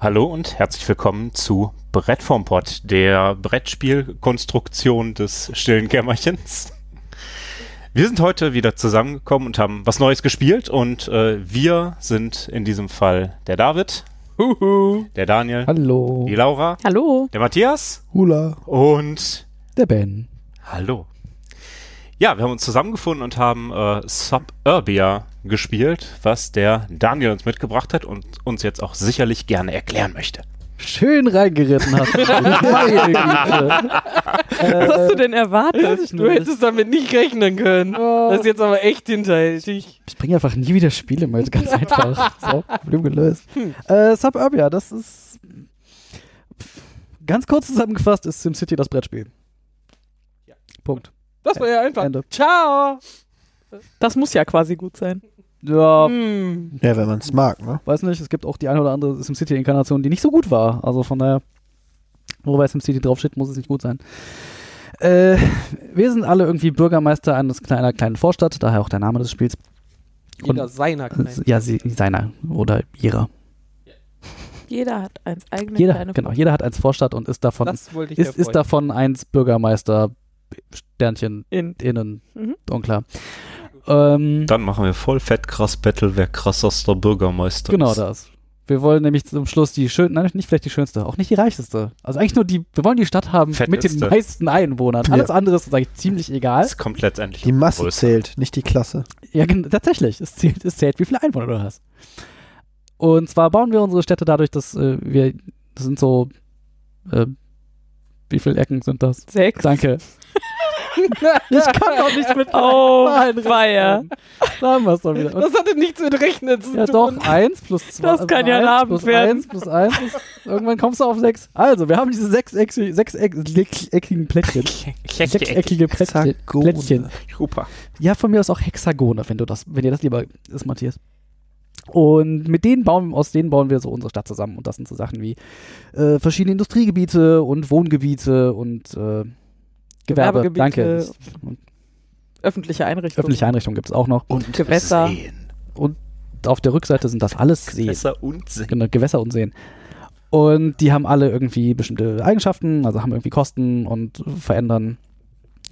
Hallo und herzlich willkommen zu Brett vom Pott, der Brettspielkonstruktion des stillen Kämmerchens. Wir sind heute wieder zusammengekommen und haben was Neues gespielt und äh, wir sind in diesem Fall der David, Huhu. der Daniel, Hallo. die Laura, Hallo. der Matthias Hula. und Der Ben. Hallo. Ja, wir haben uns zusammengefunden und haben äh, Suburbia gespielt, was der Daniel uns mitgebracht hat und uns jetzt auch sicherlich gerne erklären möchte. Schön reingeritten hast du. Meine Güte. Was hast du denn erwartet? Du hättest damit nicht rechnen können. Das ist jetzt aber echt hinterhältig. Ich bringe einfach nie wieder Spiele mit, ganz einfach. So, Problem gelöst. Äh, Suburbia, das ist ganz kurz zusammengefasst, ist SimCity das Brettspiel. Punkt. Das war ja einfach. Ende. Ciao. Das muss ja quasi gut sein. Ja, Hm. Ja, wenn man es mag, ne? weiß nicht, es gibt auch die eine oder andere SimCity-Inkarnation, die nicht so gut war. Also von daher, nur weil SimCity draufsteht, muss es nicht gut sein. Äh, wir sind alle irgendwie Bürgermeister eines kleiner kleinen Vorstadt, daher auch der Name des Spiels. Jeder seiner kleinen. Ja, sie, seiner oder ihrer. Jeder hat eins eigene Jeder, kleine genau, jeder hat eins Vorstadt und ist davon, ist, ist davon eins Bürgermeister, Sternchen, in. innen, Mhm. unklar. Ähm, Dann machen wir voll fett krass Battle, wer krassester Bürgermeister genau ist. das. Wir wollen nämlich zum Schluss die schön, nein, nicht vielleicht die schönste, auch nicht die reichste. Also eigentlich nur die, wir wollen die Stadt haben mit den Fetteste. meisten Einwohnern. Ja. Alles andere ist eigentlich ziemlich egal. Das kommt letztendlich Die Masse größer. zählt, nicht die Klasse. Ja, tatsächlich. Es zählt, es zählt, wie viele Einwohner du hast. Und zwar bauen wir unsere Städte dadurch, dass äh, wir, das sind so, äh, wie viele Ecken sind das? Sechs. Danke. Ich kann doch nicht mit Oh, rechnen. Da haben wir es doch wieder. Und, Das hatte nichts mit Rechnen zu ja tun. doch, 1 plus 2. Das kann ja ein Abend werden. 1 plus 1 ist, irgendwann kommst du auf 6. Also, wir haben diese sechseckigen sechs Plättchen. Sechseckige Plättchen. Plättchen. Super. Ja, von mir aus auch Hexagone, wenn du das, wenn dir das lieber ist, Matthias. Und mit denen bauen, aus denen bauen wir so unsere Stadt zusammen. Und das sind so Sachen wie äh, verschiedene Industriegebiete und Wohngebiete und äh, Gewerbe. Gewerbegebiete. Danke. Und Öffentliche Einrichtungen. öffentliche Einrichtungen gibt es auch noch. Und Gewässer. Seen. Auf der Rückseite sind das alles Seen. Gewässer und Seen. Genau, Gewässer und Seen. Und die haben alle irgendwie bestimmte Eigenschaften, also haben irgendwie Kosten und verändern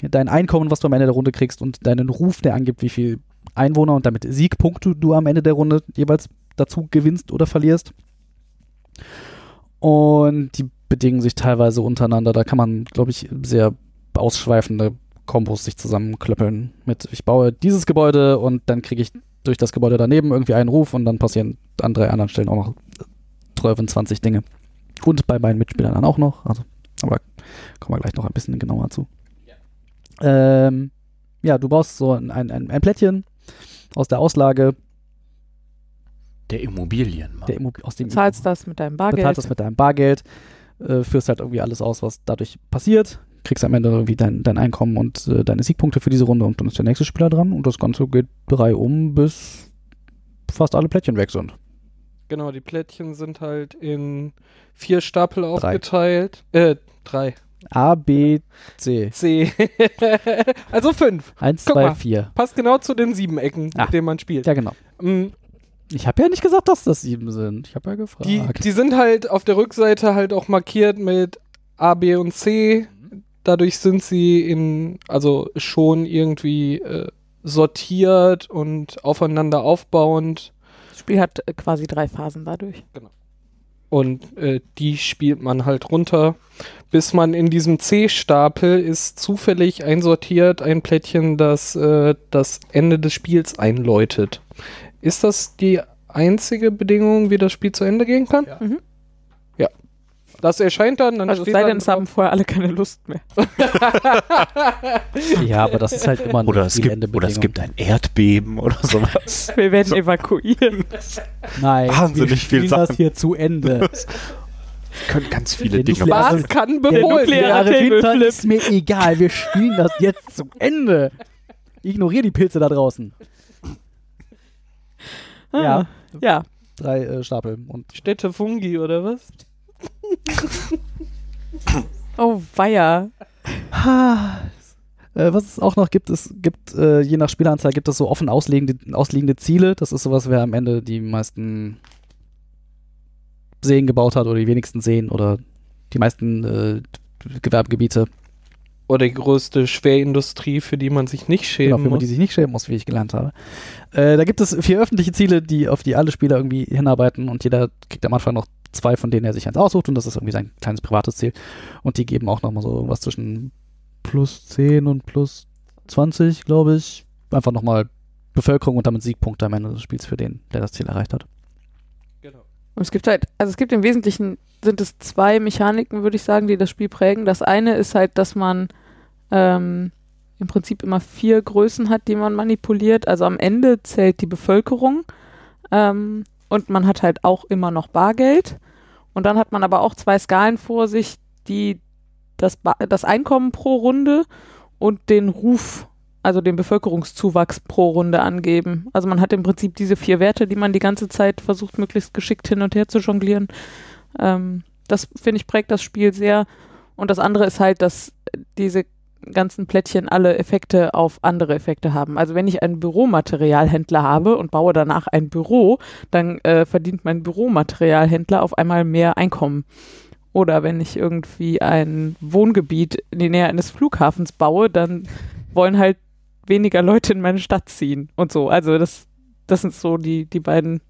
dein Einkommen, was du am Ende der Runde kriegst und deinen Ruf, der angibt, wie viel Einwohner und damit Siegpunkte du am Ende der Runde jeweils dazu gewinnst oder verlierst. Und die bedingen sich teilweise untereinander. Da kann man, glaube ich, sehr ausschweifende Kombos sich zusammenklöppeln mit, ich baue dieses Gebäude und dann kriege ich durch das Gebäude daneben irgendwie einen Ruf und dann passieren an drei anderen Stellen auch noch 12, 20 Dinge. Und bei meinen Mitspielern dann auch noch. Also, aber kommen wir gleich noch ein bisschen genauer zu. Ja, ähm, ja du baust so ein, ein, ein Plättchen aus der Auslage, Der Immobilienmarkt. der Immo aus dem Zahlst das mit deinem Bargeld. bezahlst das mit deinem Bargeld, äh, führst halt irgendwie alles aus, was dadurch passiert, kriegst am Ende irgendwie dein, dein Einkommen und äh, deine Siegpunkte für diese Runde und dann ist der nächste Spieler dran und das Ganze geht drei um, bis fast alle Plättchen weg sind. Genau, die Plättchen sind halt in vier Stapel aufgeteilt. Äh, drei. A, B, C. C. also fünf. Eins, Guck zwei, mal. vier. Passt genau zu den sieben Ecken, Ah. mit denen man spielt. Ja, genau. Mm, Ich habe ja nicht gesagt, dass das sieben sind. Ich habe ja gefragt. Die, die sind halt auf der Rückseite halt auch markiert mit A, B und C. Dadurch sind sie in, also schon irgendwie äh, sortiert und aufeinander aufbauend. Das Spiel hat äh, quasi drei Phasen dadurch. Und äh, die spielt man halt runter, bis man in diesem C-Stapel ist zufällig einsortiert ein Plättchen, das äh, das Ende des Spiels einläutet. Ist das die einzige Bedingung, wie das Spiel zu Ende gehen kann? Ja. Mhm. Das erscheint dann, dann Also es sei denn, es haben vorher alle keine Lust mehr. ja, aber das ist halt immer eine Oder es, gibt, oder es gibt ein Erdbeben oder sowas. Wir werden evakuieren. Nein, Wahnsinnig wir viel spielen das Sachen. hier zu Ende. können ganz viele Der Dinge passieren. Was kann Der Winter Tableflip. ist mir egal. Wir spielen das jetzt zu Ende. Ignoriere die Pilze da draußen. Ah. Ja, Ja. drei äh, Stapel. Und Städte Fungi oder was? Oh, weia. Äh, was es auch noch gibt, es gibt, äh, je nach Spieleranzahl gibt es so offen ausliegende, ausliegende Ziele. Das ist sowas, wer am Ende die meisten Seen gebaut hat oder die wenigsten Seen oder die meisten äh, Gewerbegebiete. Oder die größte Schwerindustrie, für die man sich nicht schämen Genau, für man muss. die sich nicht schämen muss, wie ich gelernt habe. Äh, da gibt es vier öffentliche Ziele, die, auf die alle Spieler irgendwie hinarbeiten und jeder kriegt am Anfang noch zwei, von denen er sich eins aussucht und das ist irgendwie sein kleines privates Ziel. Und die geben auch nochmal so irgendwas zwischen plus 10 und plus 20, glaube ich. Einfach nochmal Bevölkerung und damit Siegpunkte am Ende des Spiels für den, der das Ziel erreicht hat. Und es gibt halt, also es gibt im Wesentlichen sind es zwei Mechaniken, würde ich sagen, die das Spiel prägen. Das eine ist halt, dass man ähm, im Prinzip immer vier Größen hat, die man manipuliert. Also am Ende zählt die Bevölkerung ähm, und man hat halt auch immer noch Bargeld. Und dann hat man aber auch zwei Skalen vor sich, die das, ba das Einkommen pro Runde und den Ruf, also den Bevölkerungszuwachs pro Runde angeben. Also man hat im Prinzip diese vier Werte, die man die ganze Zeit versucht, möglichst geschickt hin und her zu jonglieren. Ähm, das finde ich prägt das Spiel sehr. Und das andere ist halt, dass diese ganzen Plättchen alle Effekte auf andere Effekte haben. Also wenn ich einen Büromaterialhändler habe und baue danach ein Büro, dann äh, verdient mein Büromaterialhändler auf einmal mehr Einkommen. Oder wenn ich irgendwie ein Wohngebiet in die Nähe eines Flughafens baue, dann wollen halt weniger Leute in meine Stadt ziehen und so. Also das, das sind so die, die beiden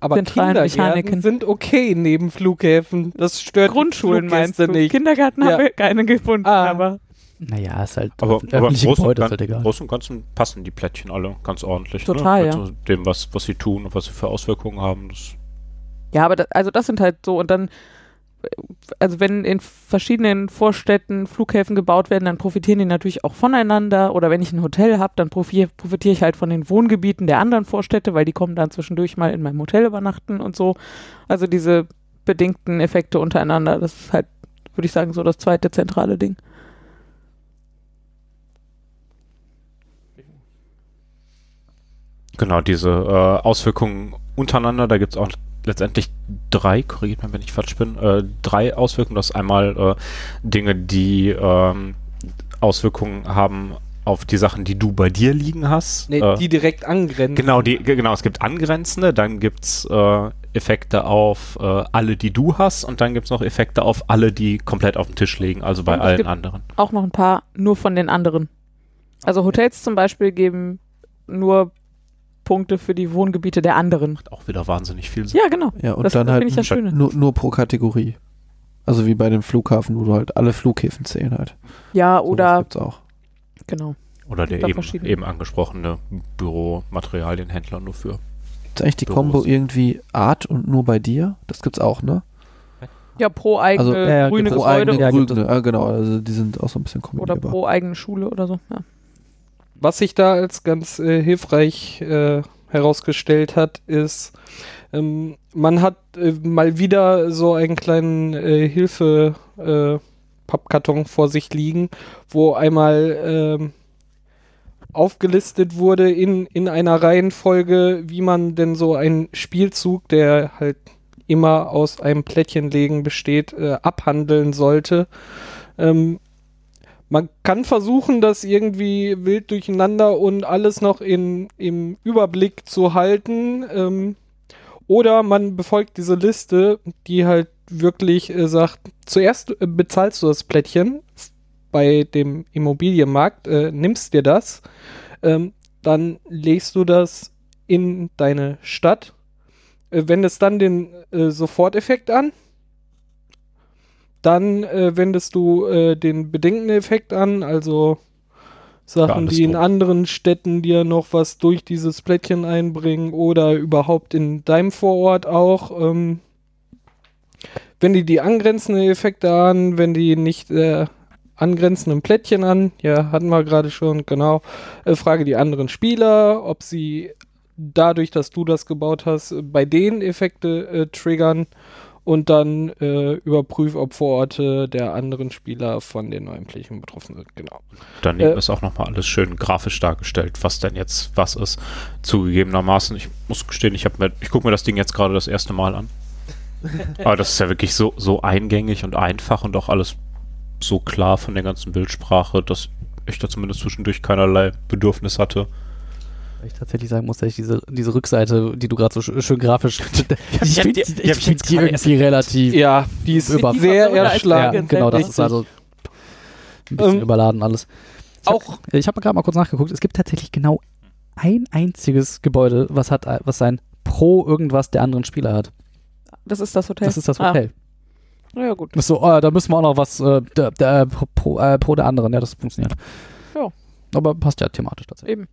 Aber zentralen Mechaniken. sind okay neben Flughäfen. Das stört Grundschulen meinst du? nicht. Kindergarten Ja. haben wir keine gefunden, Ah. aber Naja, ist halt Aber, aber im öffentliche Großen, und Gebäude, ist Gan- halt egal. Großen und Ganzen passen die Plättchen alle ganz ordentlich. Total, ne? ja. Also dem, was, was sie tun und was sie für Auswirkungen haben. Das Ja, aber das, also das sind halt so und dann, also wenn in verschiedenen Vorstädten Flughäfen gebaut werden, dann profitieren die natürlich auch voneinander. Oder wenn ich ein Hotel habe, dann profi- profitiere ich halt von den Wohngebieten der anderen Vorstädte, weil die kommen dann zwischendurch mal in meinem Hotel übernachten und so. Also diese bedingten Effekte untereinander, das ist halt, würde ich sagen, so das zweite zentrale Ding. Genau, diese äh, Auswirkungen untereinander, da gibt es auch letztendlich drei, korrigiert mich, wenn ich falsch bin, äh, drei Auswirkungen. Das ist einmal äh, Dinge, die ähm, Auswirkungen haben auf die Sachen, die du bei dir liegen hast. Nee, äh, die direkt angrenzen. Genau, die, ge- genau, es gibt angrenzende, dann gibt es äh, Effekte auf äh, alle, die du hast, und dann gibt es noch Effekte auf alle, die komplett auf dem Tisch liegen, also bei Und es allen gibt- anderen. Auch noch ein paar nur von den anderen. Also Hotels zum Beispiel geben nur Punkte für die Wohngebiete der anderen. Macht auch wieder wahnsinnig viel Sinn. Ja, genau. Ja, und Das dann finde halt ich das Schöne. nur, nur pro Kategorie. Also wie bei dem Flughafen, wo du halt alle Flughäfen zählen halt. Ja, Sowas oder gibt's auch. genau. Oder der Gibt eben, eben angesprochene Büromaterialienhändler nur für. Ist eigentlich die Büros. Kombo irgendwie Art und nur bei dir? Das gibt's auch, ne? Ja, pro eigene Also, ja, ja, grüne. Pro Gebäude eigene Ja, Grüne. Ah, genau, also die sind auch so ein bisschen oder kombinierbar. pro eigene Schule oder so. Ja. Was sich da als ganz äh, hilfreich äh, herausgestellt hat, ist, ähm, man hat äh, mal wieder so einen kleinen äh, Hilfe äh, Pappkarton vor sich liegen, wo einmal ähm, aufgelistet wurde in, in einer Reihenfolge, wie man denn so einen Spielzug, der halt immer aus einem Plättchenlegen besteht, äh, abhandeln sollte. Ähm, man kann versuchen, das irgendwie wild durcheinander und alles noch in, im Überblick zu halten. Ähm, oder man befolgt diese Liste, die halt wirklich äh, sagt, zuerst äh, bezahlst du das Plättchen bei dem Immobilienmarkt, äh, nimmst dir das, ähm, dann legst du das in deine Stadt, äh, wendest dann den äh, Soforteffekt an, dann äh, wendest du äh, den bedingten Effekt an, also Sachen, die in anderen Städten dir noch was durch dieses Plättchen einbringen oder überhaupt in deinem Vorort auch. Ähm, wenn die die angrenzenden Effekte an, wenn die nicht äh, angrenzenden Plättchen an, ja, hatten wir gerade schon, genau, äh, frage die anderen Spieler, ob sie dadurch, dass du das gebaut hast, bei denen Effekte äh, triggern und dann äh, überprüf, ob Vororte der anderen Spieler von den neuen Plättchen betroffen sind. Genau. Daneben Äh, ist auch nochmal alles schön grafisch dargestellt, was denn jetzt was ist. Zugegebenermaßen, ich muss gestehen, ich, mir, ich gucke mir das Ding jetzt gerade das erste Mal an. Aber das ist ja wirklich so, so eingängig und einfach und auch alles so klar von der ganzen Bildsprache, dass ich da zumindest zwischendurch keinerlei Bedürfnis hatte, Weil ich tatsächlich sagen muss, dass ich diese, diese Rückseite, die du gerade so sch schön grafisch. ich finde die- ich find die irgendwie relativ. Ja, die ist Über- sehr als Ja, genau, das ist also ein bisschen Ähm, überladen alles. Ich auch Hab, ich habe gerade mal kurz nachgeguckt. Es gibt tatsächlich genau ein einziges Gebäude, was hat, was sein Pro irgendwas der anderen Spieler hat. Das ist das Hotel. Das ist das Hotel. Ah, ja, gut. So, oh, da müssen wir auch noch was äh, der, der, pro, äh, pro der anderen. Ja, das funktioniert. Ja. Aber passt ja thematisch tatsächlich. Eben.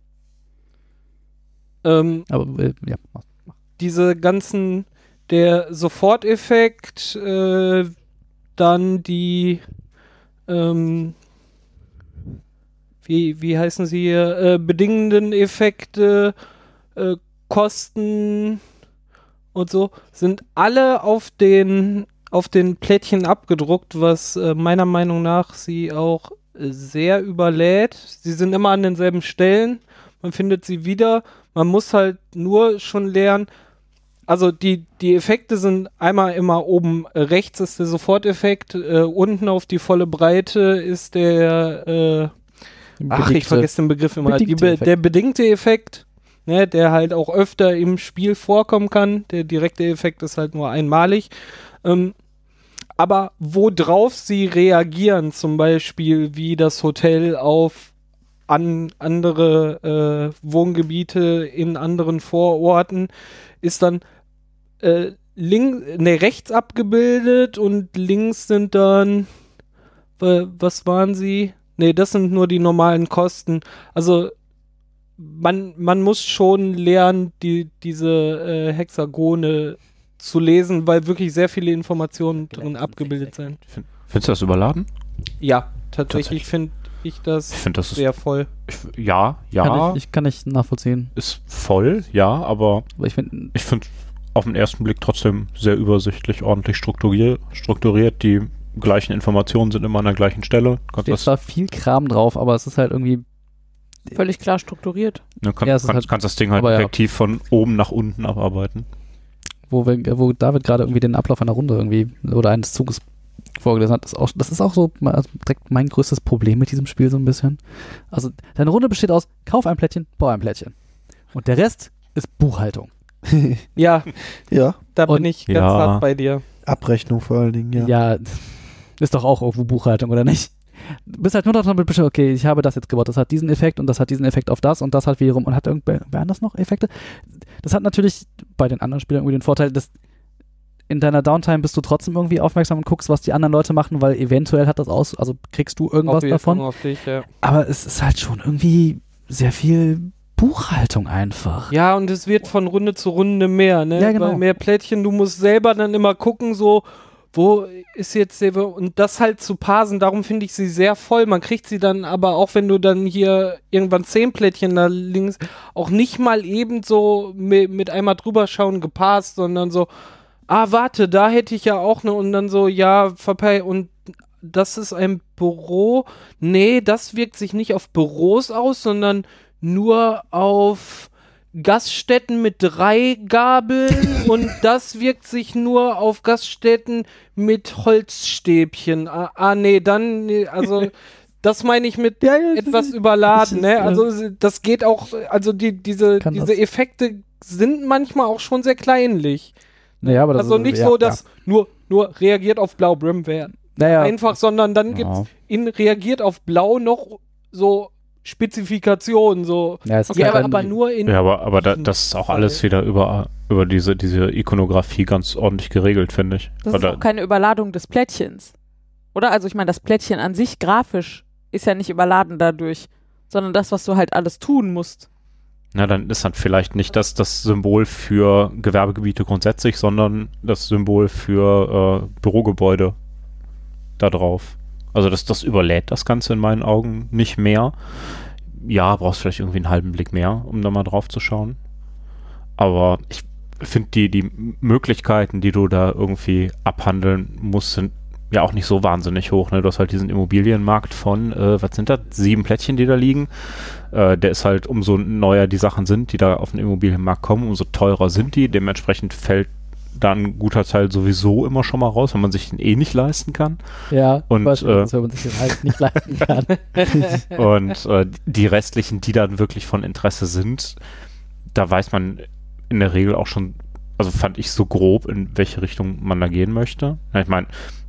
Ähm, Aber äh, ja. diese ganzen, der Soforteffekt, äh, dann die, ähm, wie, wie heißen sie hier, äh, bedingenden Effekte, äh, Kosten und so, sind alle auf den, auf den Plättchen abgedruckt, was äh, meiner Meinung nach sie auch sehr überlädt. Sie sind immer an denselben Stellen, man findet sie wieder, man muss halt nur schon lernen, also die, die Effekte sind einmal immer oben rechts ist der Soforteffekt, äh, unten auf die volle Breite ist der, äh, ach, ich vergesse den Begriff immer, die der bedingte Effekt, ne, der halt auch öfter im Spiel vorkommen kann. Der direkte Effekt ist halt nur einmalig. Ähm, aber worauf sie reagieren, zum Beispiel wie das Hotel auf an andere äh, Wohngebiete in anderen Vororten, ist dann äh, link, ne, rechts abgebildet und links sind dann, wa- was waren sie? Ne, das sind nur die normalen Kosten. Also man, man muss schon lernen, die, diese äh, Hexagone zu lesen, weil wirklich sehr viele Informationen drin abgebildet sind. Findest du das überladen? Ja, tatsächlich Tatsächlich. finde ich das Ich finde, das ist. sehr voll. Ich, ja, ja. Kann ich, ich kann nicht nachvollziehen. ist voll, ja, aber Aber ich finde, ich finde auf den ersten Blick trotzdem sehr übersichtlich, ordentlich strukturier strukturiert. Die gleichen Informationen sind immer an der gleichen Stelle. Kannst steht zwar viel Kram drauf, aber es ist halt irgendwie. Völlig klar strukturiert. ne, kann, Ja, ist kannst, halt- kannst das Ding halt aber ja. effektiv von oben nach unten abarbeiten. wo, wir, wo David gerade irgendwie den Ablauf einer Runde irgendwie oder eines Zuges vorgelesen hat, ist auch, das ist auch so also direkt mein größtes Problem mit diesem Spiel so ein bisschen. Also deine Runde besteht aus Kauf ein Plättchen, bau ein Plättchen. Und der Rest ist Buchhaltung. Ja, ja, da Und- bin ich ganz Ja. hart bei dir. Abrechnung vor allen Dingen, ja. Ja. ist doch auch irgendwo Buchhaltung, oder nicht? Du bist halt nur damit beschäftigt, okay, ich habe das jetzt gebaut, das hat diesen Effekt und das hat diesen Effekt auf das und das hat wiederum und hat irgendwer wer anders noch Effekte? Das hat natürlich bei den anderen Spielern irgendwie den Vorteil, dass in deiner Downtime bist du trotzdem irgendwie aufmerksam und guckst, was die anderen Leute machen, weil eventuell hat das aus, also kriegst du irgendwas Auf- davon. Dich, ja. Aber es ist halt schon irgendwie sehr viel Buchhaltung einfach. ja, und es wird von Runde zu Runde mehr, ne? Ja, genau. Weil mehr Plättchen, du musst selber dann immer gucken, so, wo ist jetzt der, und das halt zu parsen, darum finde ich sie sehr voll. Man kriegt sie dann aber auch, wenn du dann hier irgendwann zehn Plättchen da links, auch nicht mal eben so mit, mit einmal drüber schauen geparst, sondern so, ah, warte, da hätte ich ja auch ne, und dann so, ja, verpei, und das ist ein Büro. Nee, das wirkt sich nicht auf Büros aus, sondern nur auf Gaststätten mit drei Gabeln und das wirkt sich nur auf Gaststätten mit Holzstäbchen. Ah, ah nee, dann, nee, also das meine ich mit etwas überladen, ne? Also das geht auch, also die, diese, diese Effekte sind manchmal auch schon sehr kleinlich. Naja, aber das Also ist- nicht ja, so, dass nur, nur reagiert auf Blau Brim wäre Naja, einfach, sondern dann gibt es Ja. in reagiert auf Blau noch so Spezifikationen, so. ja, ist Ja, halt aber, aber nur in. Ja, aber, aber da, das ist auch alles wieder über, über diese, diese Ikonografie ganz ordentlich geregelt, finde ich. Das ist Oder- auch keine Überladung des Plättchens. Oder? Also ich meine, das Plättchen an sich grafisch ist ja nicht überladen dadurch, sondern das, was du halt alles tun musst. Na, dann ist dann vielleicht nicht das, das Symbol für Gewerbegebiete grundsätzlich, sondern das Symbol für äh, Bürogebäude da drauf. Also das, das überlädt das Ganze in meinen Augen nicht mehr. Ja, brauchst vielleicht irgendwie einen halben Blick mehr, um da mal drauf zu schauen. Aber ich finde die, die Möglichkeiten, die du da irgendwie abhandeln musst, sind ja auch nicht so wahnsinnig hoch. Ne? Du hast halt diesen Immobilienmarkt von, äh, was sind das, sieben Plättchen, die da liegen. Äh, der ist halt, umso neuer die Sachen sind, die da auf den Immobilienmarkt kommen, umso teurer sind die. Dementsprechend fällt da ein guter Teil sowieso immer schon mal raus, wenn man sich den eh nicht leisten kann. Ja, Und, äh, wenn man sich den halt nicht leisten kann. Und äh, die restlichen, die dann wirklich von Interesse sind, da weiß man in der Regel auch schon, also fand ich so grob, in welche Richtung man da gehen möchte. Ja, ich meine,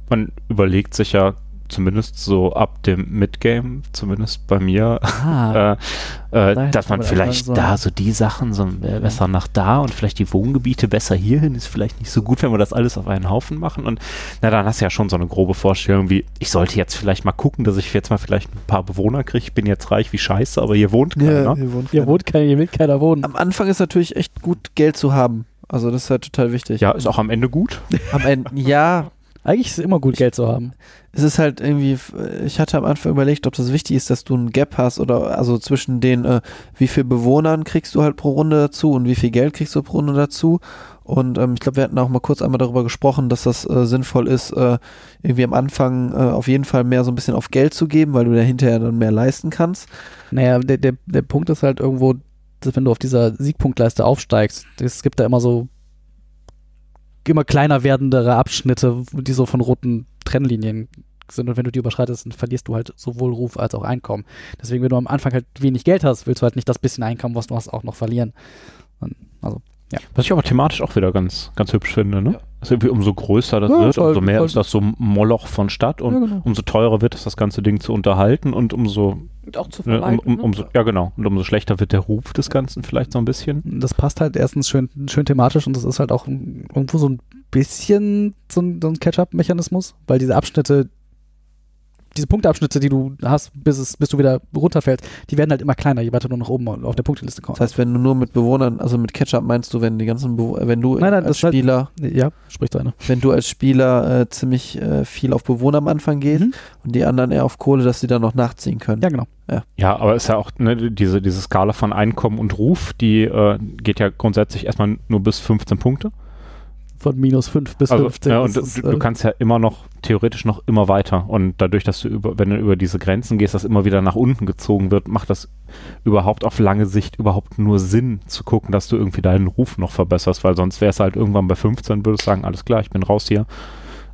man überlegt sich ja zumindest so ab dem Midgame, zumindest bei mir, Ah, äh, äh, Da dass man vielleicht so- da so die Sachen so äh, besser nach da und vielleicht die Wohngebiete besser hierhin ist vielleicht nicht so gut, wenn wir das alles auf einen Haufen machen und na dann hast du ja schon so eine grobe Vorstellung wie, ich sollte jetzt vielleicht mal gucken, dass ich jetzt mal vielleicht ein paar Bewohner kriege, ich bin jetzt reich wie scheiße, aber hier wohnt keiner. hier wohnt hier keiner. wohnt keiner, hier will keiner wohnen. Am Anfang ist natürlich echt gut, Geld zu haben. Also das ist halt total wichtig. Ja, ist auch am Ende gut. Am Ende, ja, Eigentlich ist es immer gut, Geld zu haben. es ist halt irgendwie, ich hatte am Anfang überlegt, ob das wichtig ist, dass du ein Gap hast oder also zwischen den, äh, wie viel Bewohnern kriegst du halt pro Runde dazu und wie viel Geld kriegst du pro Runde dazu. Und ähm, ich glaube, wir hatten auch mal kurz einmal darüber gesprochen, dass das äh, sinnvoll ist, äh, irgendwie am Anfang äh, auf jeden Fall mehr so ein bisschen auf Geld zu geben, weil du da hinterher dann mehr leisten kannst. Naja, der, der, der Punkt ist halt irgendwo, dass wenn du auf dieser Siegpunktleiste aufsteigst, es gibt da immer so immer kleiner werdendere Abschnitte, die so von roten Trennlinien sind und wenn du die überschreitest, dann verlierst du halt sowohl Ruf als auch Einkommen. Deswegen, wenn du am Anfang halt wenig Geld hast, willst du halt nicht das bisschen Einkommen, was du hast, auch noch verlieren. Und, also, Was ich aber thematisch auch wieder ganz, ganz hübsch finde, ne? Ja. Also irgendwie umso größer das Ja, wird, umso mehr halt- ist das so Moloch von Stadt und ja, genau. umso teurer wird es, das ganze Ding zu unterhalten und umso, Und auch zu ne, um, um, ne? umso, ja genau, und umso schlechter wird der Ruf des Ganzen vielleicht so ein bisschen. Das passt halt erstens schön, schön thematisch und das ist halt auch ein- irgendwo so ein bisschen so ein, so ein Catch-up-Mechanismus, weil diese Abschnitte, diese Punktabschnitte, die du hast, bis, es, bis du wieder runterfällst, die werden halt immer kleiner, je weiter du nach oben auf der Punkteliste kommst. Das heißt, wenn du nur mit Bewohnern, also mit Ketchup meinst du, wenn die ganzen, Bewo wenn du Nein, nein, als das halt- Spieler, ja, sprich zu einer. wenn du als Spieler äh, ziemlich äh, viel auf Bewohner am Anfang gehst Mhm. und die anderen eher auf Kohle, dass sie dann noch nachziehen können. Ja, genau. Ja, aber ist ja auch ne, diese, diese Skala von Einkommen und Ruf, die äh, geht ja grundsätzlich erstmal nur bis 15 Punkte. Von minus 5 bis Also, 15. ja, und ist, du, du äh, kannst ja immer noch, theoretisch noch immer weiter. Und dadurch, dass du über, wenn du über diese Grenzen gehst, das immer wieder nach unten gezogen wird, macht das überhaupt auf lange Sicht überhaupt nur Sinn zu gucken, dass du irgendwie deinen Ruf noch verbesserst, weil sonst wäre es halt irgendwann bei 15, würdest du sagen, alles klar, ich bin raus hier.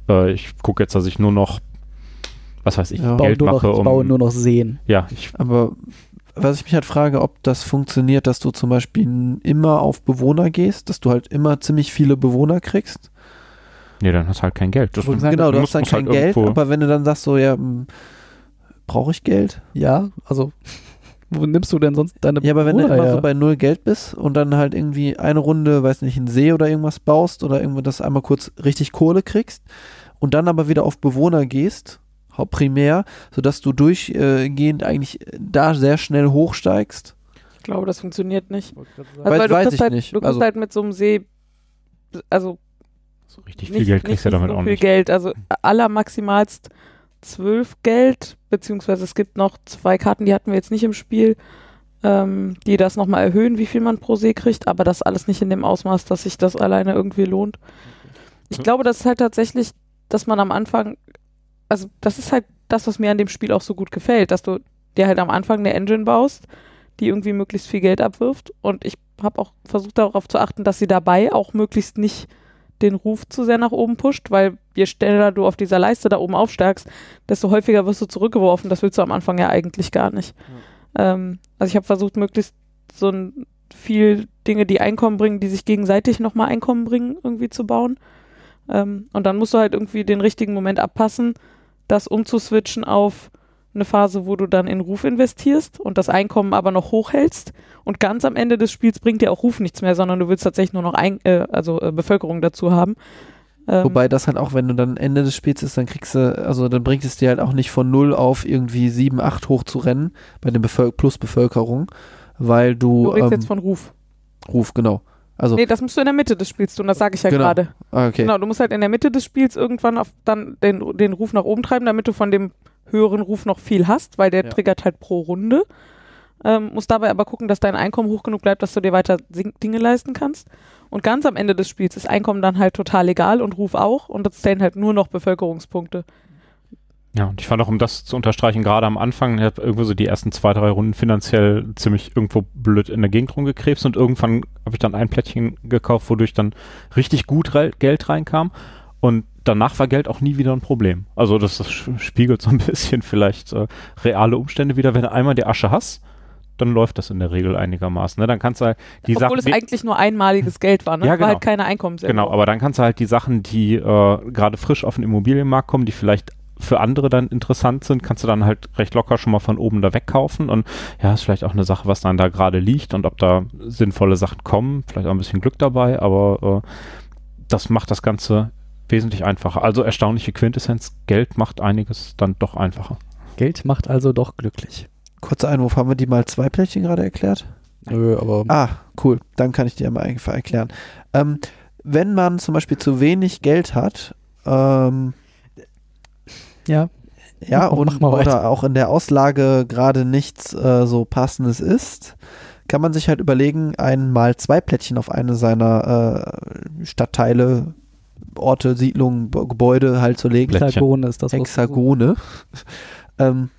Äh, ich gucke jetzt, dass ich nur noch, was weiß ich, Ja. baue Geld nur noch, mache. ich baue Um, nur noch Seen. ja, ich, Aber was ich mich halt frage, ob das funktioniert, dass du zum Beispiel immer auf Bewohner gehst, dass du halt immer ziemlich viele Bewohner kriegst. nee, dann hast du halt kein Geld. Das sagen, genau, du musst- hast dann halt kein Geld, irgendwo- aber wenn du dann sagst so, ja, brauche ich Geld? Ja, also, wo nimmst du denn sonst deine Ja, aber wenn du immer her? so bei null Geld bist und dann halt irgendwie eine Runde, weiß nicht, einen See oder irgendwas baust oder irgendwo das einmal kurz richtig Kohle kriegst und dann aber wieder auf Bewohner gehst, primär, sodass du durchgehend eigentlich da sehr schnell hochsteigst. Ich glaube, das funktioniert nicht. Also, Weiß- weil du weiß kriegst ich halt, nicht. Du kriegst Also- halt mit so einem See, also so richtig viel Geld kriegst du nicht damit so auch viel nicht. Geld. Also aller maximalst zwölf Geld, beziehungsweise es gibt noch zwei Karten, die hatten wir jetzt nicht im Spiel, ähm, die das nochmal erhöhen, wie viel man pro See kriegt, aber das alles nicht in dem Ausmaß, dass sich das alleine irgendwie lohnt. Ich glaube, das ist halt tatsächlich, dass man am Anfang, also das ist halt das, was mir an dem Spiel auch so gut gefällt, dass du dir halt am Anfang eine Engine baust, die irgendwie möglichst viel Geld abwirft und ich habe auch versucht darauf zu achten, dass sie dabei auch möglichst nicht den Ruf zu sehr nach oben pusht, weil je schneller du auf dieser Leiste da oben aufsteigst, desto häufiger wirst du zurückgeworfen. Das willst du am Anfang ja eigentlich gar nicht. Ähm, also ich habe versucht, möglichst so ein, viel Dinge, die Einkommen bringen, die sich gegenseitig nochmal Einkommen bringen, irgendwie zu bauen. Ähm, und dann musst du halt irgendwie den richtigen Moment abpassen, das umzuswitchen auf eine Phase, wo du dann in Ruf investierst und das Einkommen aber noch hochhältst. Und ganz am Ende des Spiels bringt dir auch Ruf nichts mehr, sondern du willst tatsächlich nur noch ein, äh, also äh, Bevölkerung dazu haben. Ähm, Wobei das halt auch, wenn du dann Ende des Spiels ist, dann kriegst du, also dann bringt es dir halt auch nicht von 0 auf irgendwie 7, 8 hoch zu rennen bei der Bevöl plus Bevölkerung, weil du, du redest ähm, jetzt von Ruf. Ruf, genau. Also, Nee, das musst du in der Mitte des Spiels tun, das sage ich ja Genau. gerade. ah, okay. Genau, du musst halt in der Mitte des Spiels irgendwann auf dann den, den Ruf nach oben treiben, damit du von dem höheren Ruf noch viel hast, weil der Ja. triggert halt pro Runde. Ähm, musst dabei aber gucken, dass dein Einkommen hoch genug bleibt, dass du dir weiter Dinge leisten kannst. Und ganz am Ende des Spiels ist Einkommen dann halt total egal und Ruf auch und das zählen halt nur noch Bevölkerungspunkte. Ja, und ich fand auch, um das zu unterstreichen, gerade am Anfang, ich habe irgendwo so die ersten zwei, drei Runden finanziell ziemlich irgendwo blöd in der Gegend rumgekrebst und irgendwann habe ich dann ein Plättchen gekauft, wodurch dann richtig gut re Geld reinkam und danach war Geld auch nie wieder ein Problem. Also das, das spiegelt so ein bisschen vielleicht äh, reale Umstände wieder. Wenn du einmal die Asche hast, dann läuft das in der Regel einigermaßen. Ne? Dann kannst du halt die Obwohl Sachen. es eigentlich nur einmaliges Geld war, ne? Ja, War genau. halt keine Einkommenserhöhung. Genau, aber dann kannst du halt die Sachen, die äh, gerade frisch auf den Immobilienmarkt kommen, die vielleicht für andere dann interessant sind, kannst du dann halt recht locker schon mal von oben da wegkaufen und ja, ist vielleicht auch eine Sache, was dann da gerade liegt und ob da sinnvolle Sachen kommen, vielleicht auch ein bisschen Glück dabei, aber äh, das macht das Ganze wesentlich einfacher. Also erstaunliche Quintessenz, Geld macht einiges dann doch einfacher. Geld macht also doch glücklich. Kurzer Einwurf, haben wir die mal zwei Plättchen gerade erklärt? Nö, aber Ah, cool. Dann kann ich dir mal einfach erklären. Ähm, wenn man zum Beispiel zu wenig Geld hat, ähm, ja. ja, Mach und oder auch in der Auslage gerade nichts äh, so passendes ist, kann man sich halt überlegen, ein mal zwei Plättchen auf eine seiner äh, Stadtteile, Orte, Siedlungen, Gebäude halt zu legen. Plättchen. Hexagone ist das. Hexagone. ähm,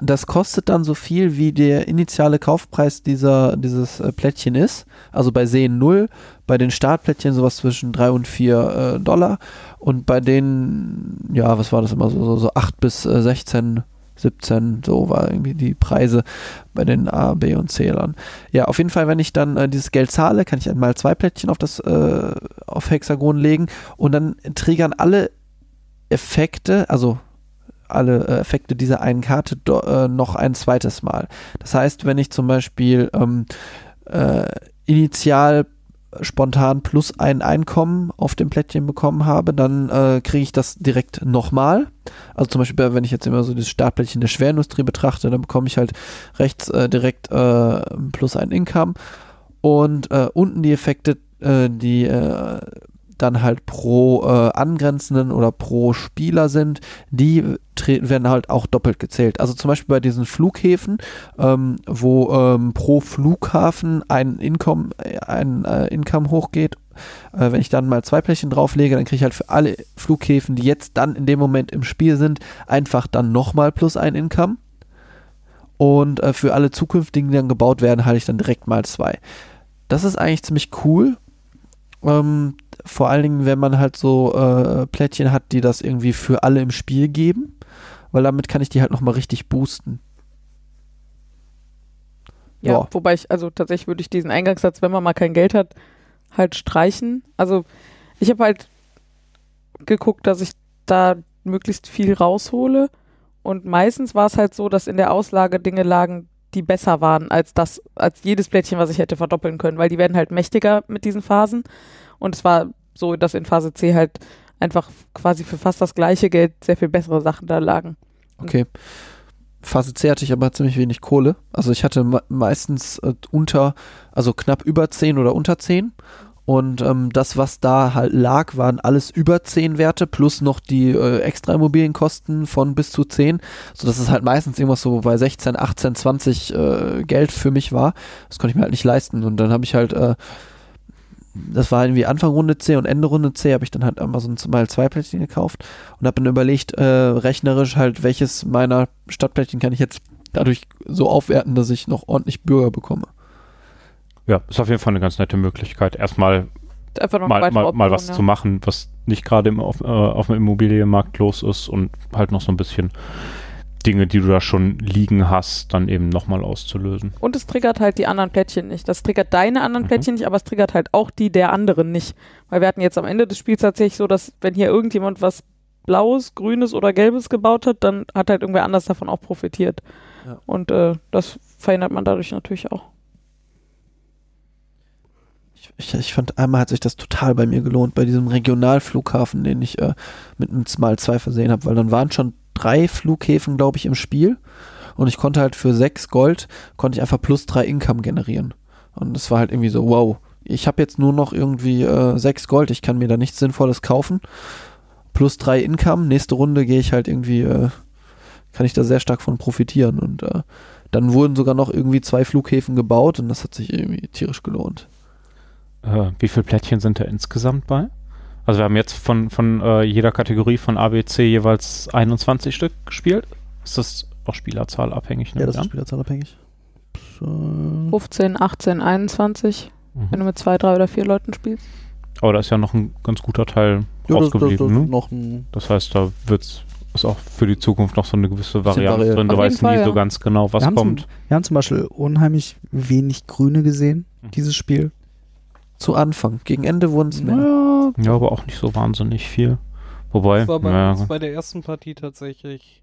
das kostet dann so viel, wie der initiale Kaufpreis dieser, dieses äh, Plättchen ist. Also bei Seen 0, bei den Startplättchen sowas zwischen 3 und 4 äh, Dollar und bei den, ja, was war das immer so, so, so 8 bis äh, 16, 17, so war irgendwie die Preise bei den A, B und C-Lern. Ja, auf jeden Fall, wenn ich dann äh, dieses Geld zahle, kann ich einmal zwei Plättchen auf das äh, auf Hexagon legen und dann triggern alle Effekte, also alle äh, Effekte dieser einen Karte do, äh, noch ein zweites Mal. Das heißt, wenn ich zum Beispiel ähm, äh, initial spontan plus ein Einkommen auf dem Plättchen bekommen habe, dann äh, kriege ich das direkt nochmal. Also zum Beispiel, wenn ich jetzt immer so das Startplättchen der Schwerindustrie betrachte, dann bekomme ich halt rechts äh, direkt äh, plus ein Income und äh, unten die Effekte, äh, die dann halt pro äh, angrenzenden oder pro Spieler sind, die werden halt auch doppelt gezählt. Also zum Beispiel bei diesen Flughäfen, ähm, wo ähm, pro Flughafen ein Income, äh, ein äh, Income hochgeht. Äh, wenn ich dann mal zwei Plättchen drauflege, dann kriege ich halt für alle Flughäfen, die jetzt dann in dem Moment im Spiel sind, einfach dann nochmal plus ein Income. Und äh, für alle zukünftigen, die dann gebaut werden, halte ich dann direkt mal zwei. Das ist eigentlich ziemlich cool. Ähm, vor allen Dingen, wenn man halt so äh, Plättchen hat, die das irgendwie für alle im Spiel geben, weil damit kann ich die halt nochmal richtig boosten. Ja, Ja. wobei ich, also tatsächlich würde ich diesen Eingangssatz, wenn man mal kein Geld hat, halt streichen. Also ich habe halt geguckt, dass ich da möglichst viel raushole. Und meistens war es halt so, dass in der Auslage Dinge lagen, die besser waren als das, als jedes Plättchen, was ich hätte verdoppeln können, weil die werden halt mächtiger mit diesen Phasen. Und es war so, dass in Phase C halt einfach quasi für fast das gleiche Geld sehr viel bessere Sachen da lagen. Okay. Phase C hatte ich aber ziemlich wenig Kohle. Also ich hatte me meistens äh, unter, also knapp über 10 oder unter 10. Und ähm, das, was da halt lag, waren alles über 10 Werte plus noch die äh, extra Immobilienkosten von bis zu 10. Sodass es halt meistens irgendwas so bei 16, 18, 20 äh, Geld für mich war. Das konnte ich mir halt nicht leisten. Und dann habe ich halt, äh, das war irgendwie Anfang Runde C und Ende Runde C, habe ich dann halt Amazon mal zwei Plättchen gekauft und habe dann überlegt, äh, rechnerisch halt, welches meiner Stadtplättchen kann ich jetzt dadurch so aufwerten, dass ich noch ordentlich Bürger bekomme. Ja, ist auf jeden Fall eine ganz nette Möglichkeit, erstmal Einfach noch eine mal, mal, mal was ja. zu machen, was nicht gerade auf, äh, auf dem Immobilienmarkt los ist und halt noch so ein bisschen Dinge, die du da schon liegen hast, dann eben nochmal auszulösen. Und es triggert halt die anderen Plättchen nicht. Das triggert deine anderen Mhm. Plättchen nicht, aber es triggert halt auch die der anderen nicht. Weil wir hatten jetzt am Ende des Spiels tatsächlich so, dass wenn hier irgendjemand was Blaues, Grünes oder Gelbes gebaut hat, dann hat halt irgendwer anders davon auch profitiert. Ja. Und äh, das verhindert man dadurch natürlich auch. Ich, ich, fand, einmal hat sich das total bei mir gelohnt, bei diesem Regionalflughafen, den ich äh, mit einem Smile 2 versehen habe, weil dann waren schon drei Flughäfen, glaube ich, im Spiel und ich konnte halt für sechs Gold, konnte ich einfach plus drei Income generieren. Und es war halt irgendwie so, wow, ich habe jetzt nur noch irgendwie äh, sechs Gold, ich kann mir da nichts Sinnvolles kaufen. Plus drei Income, nächste Runde gehe ich halt irgendwie, äh, kann ich da sehr stark von profitieren. Und äh, dann wurden sogar noch irgendwie zwei Flughäfen gebaut und das hat sich irgendwie tierisch gelohnt. Äh, wie viele Plättchen sind da insgesamt bei? Also wir haben jetzt von, von äh, jeder Kategorie von ABC jeweils 21 Stück gespielt. Ist das auch Spielerzahl abhängig? Ne? Ja, das ist spielerzahlabhängig. So. 15, 18, 21, wenn Mhm. du mit zwei, drei oder vier Leuten spielst. Aber da ist ja noch ein ganz guter Teil Ja, das, das, ausgeblieben. das ne? noch ein Das heißt, da wird's ist auch für die Zukunft noch so eine gewisse Varianz variiert. drin. Du weißt nie Fall, so ja. ganz genau, was wir kommt. Zum, wir haben zum Beispiel unheimlich wenig Grüne gesehen, Mhm. dieses Spiel. Zu Anfang. Gegen Ende wurden es mehr. Ja, Ja, aber auch nicht so wahnsinnig viel. Wobei, Das war bei ja, uns bei der ersten Partie tatsächlich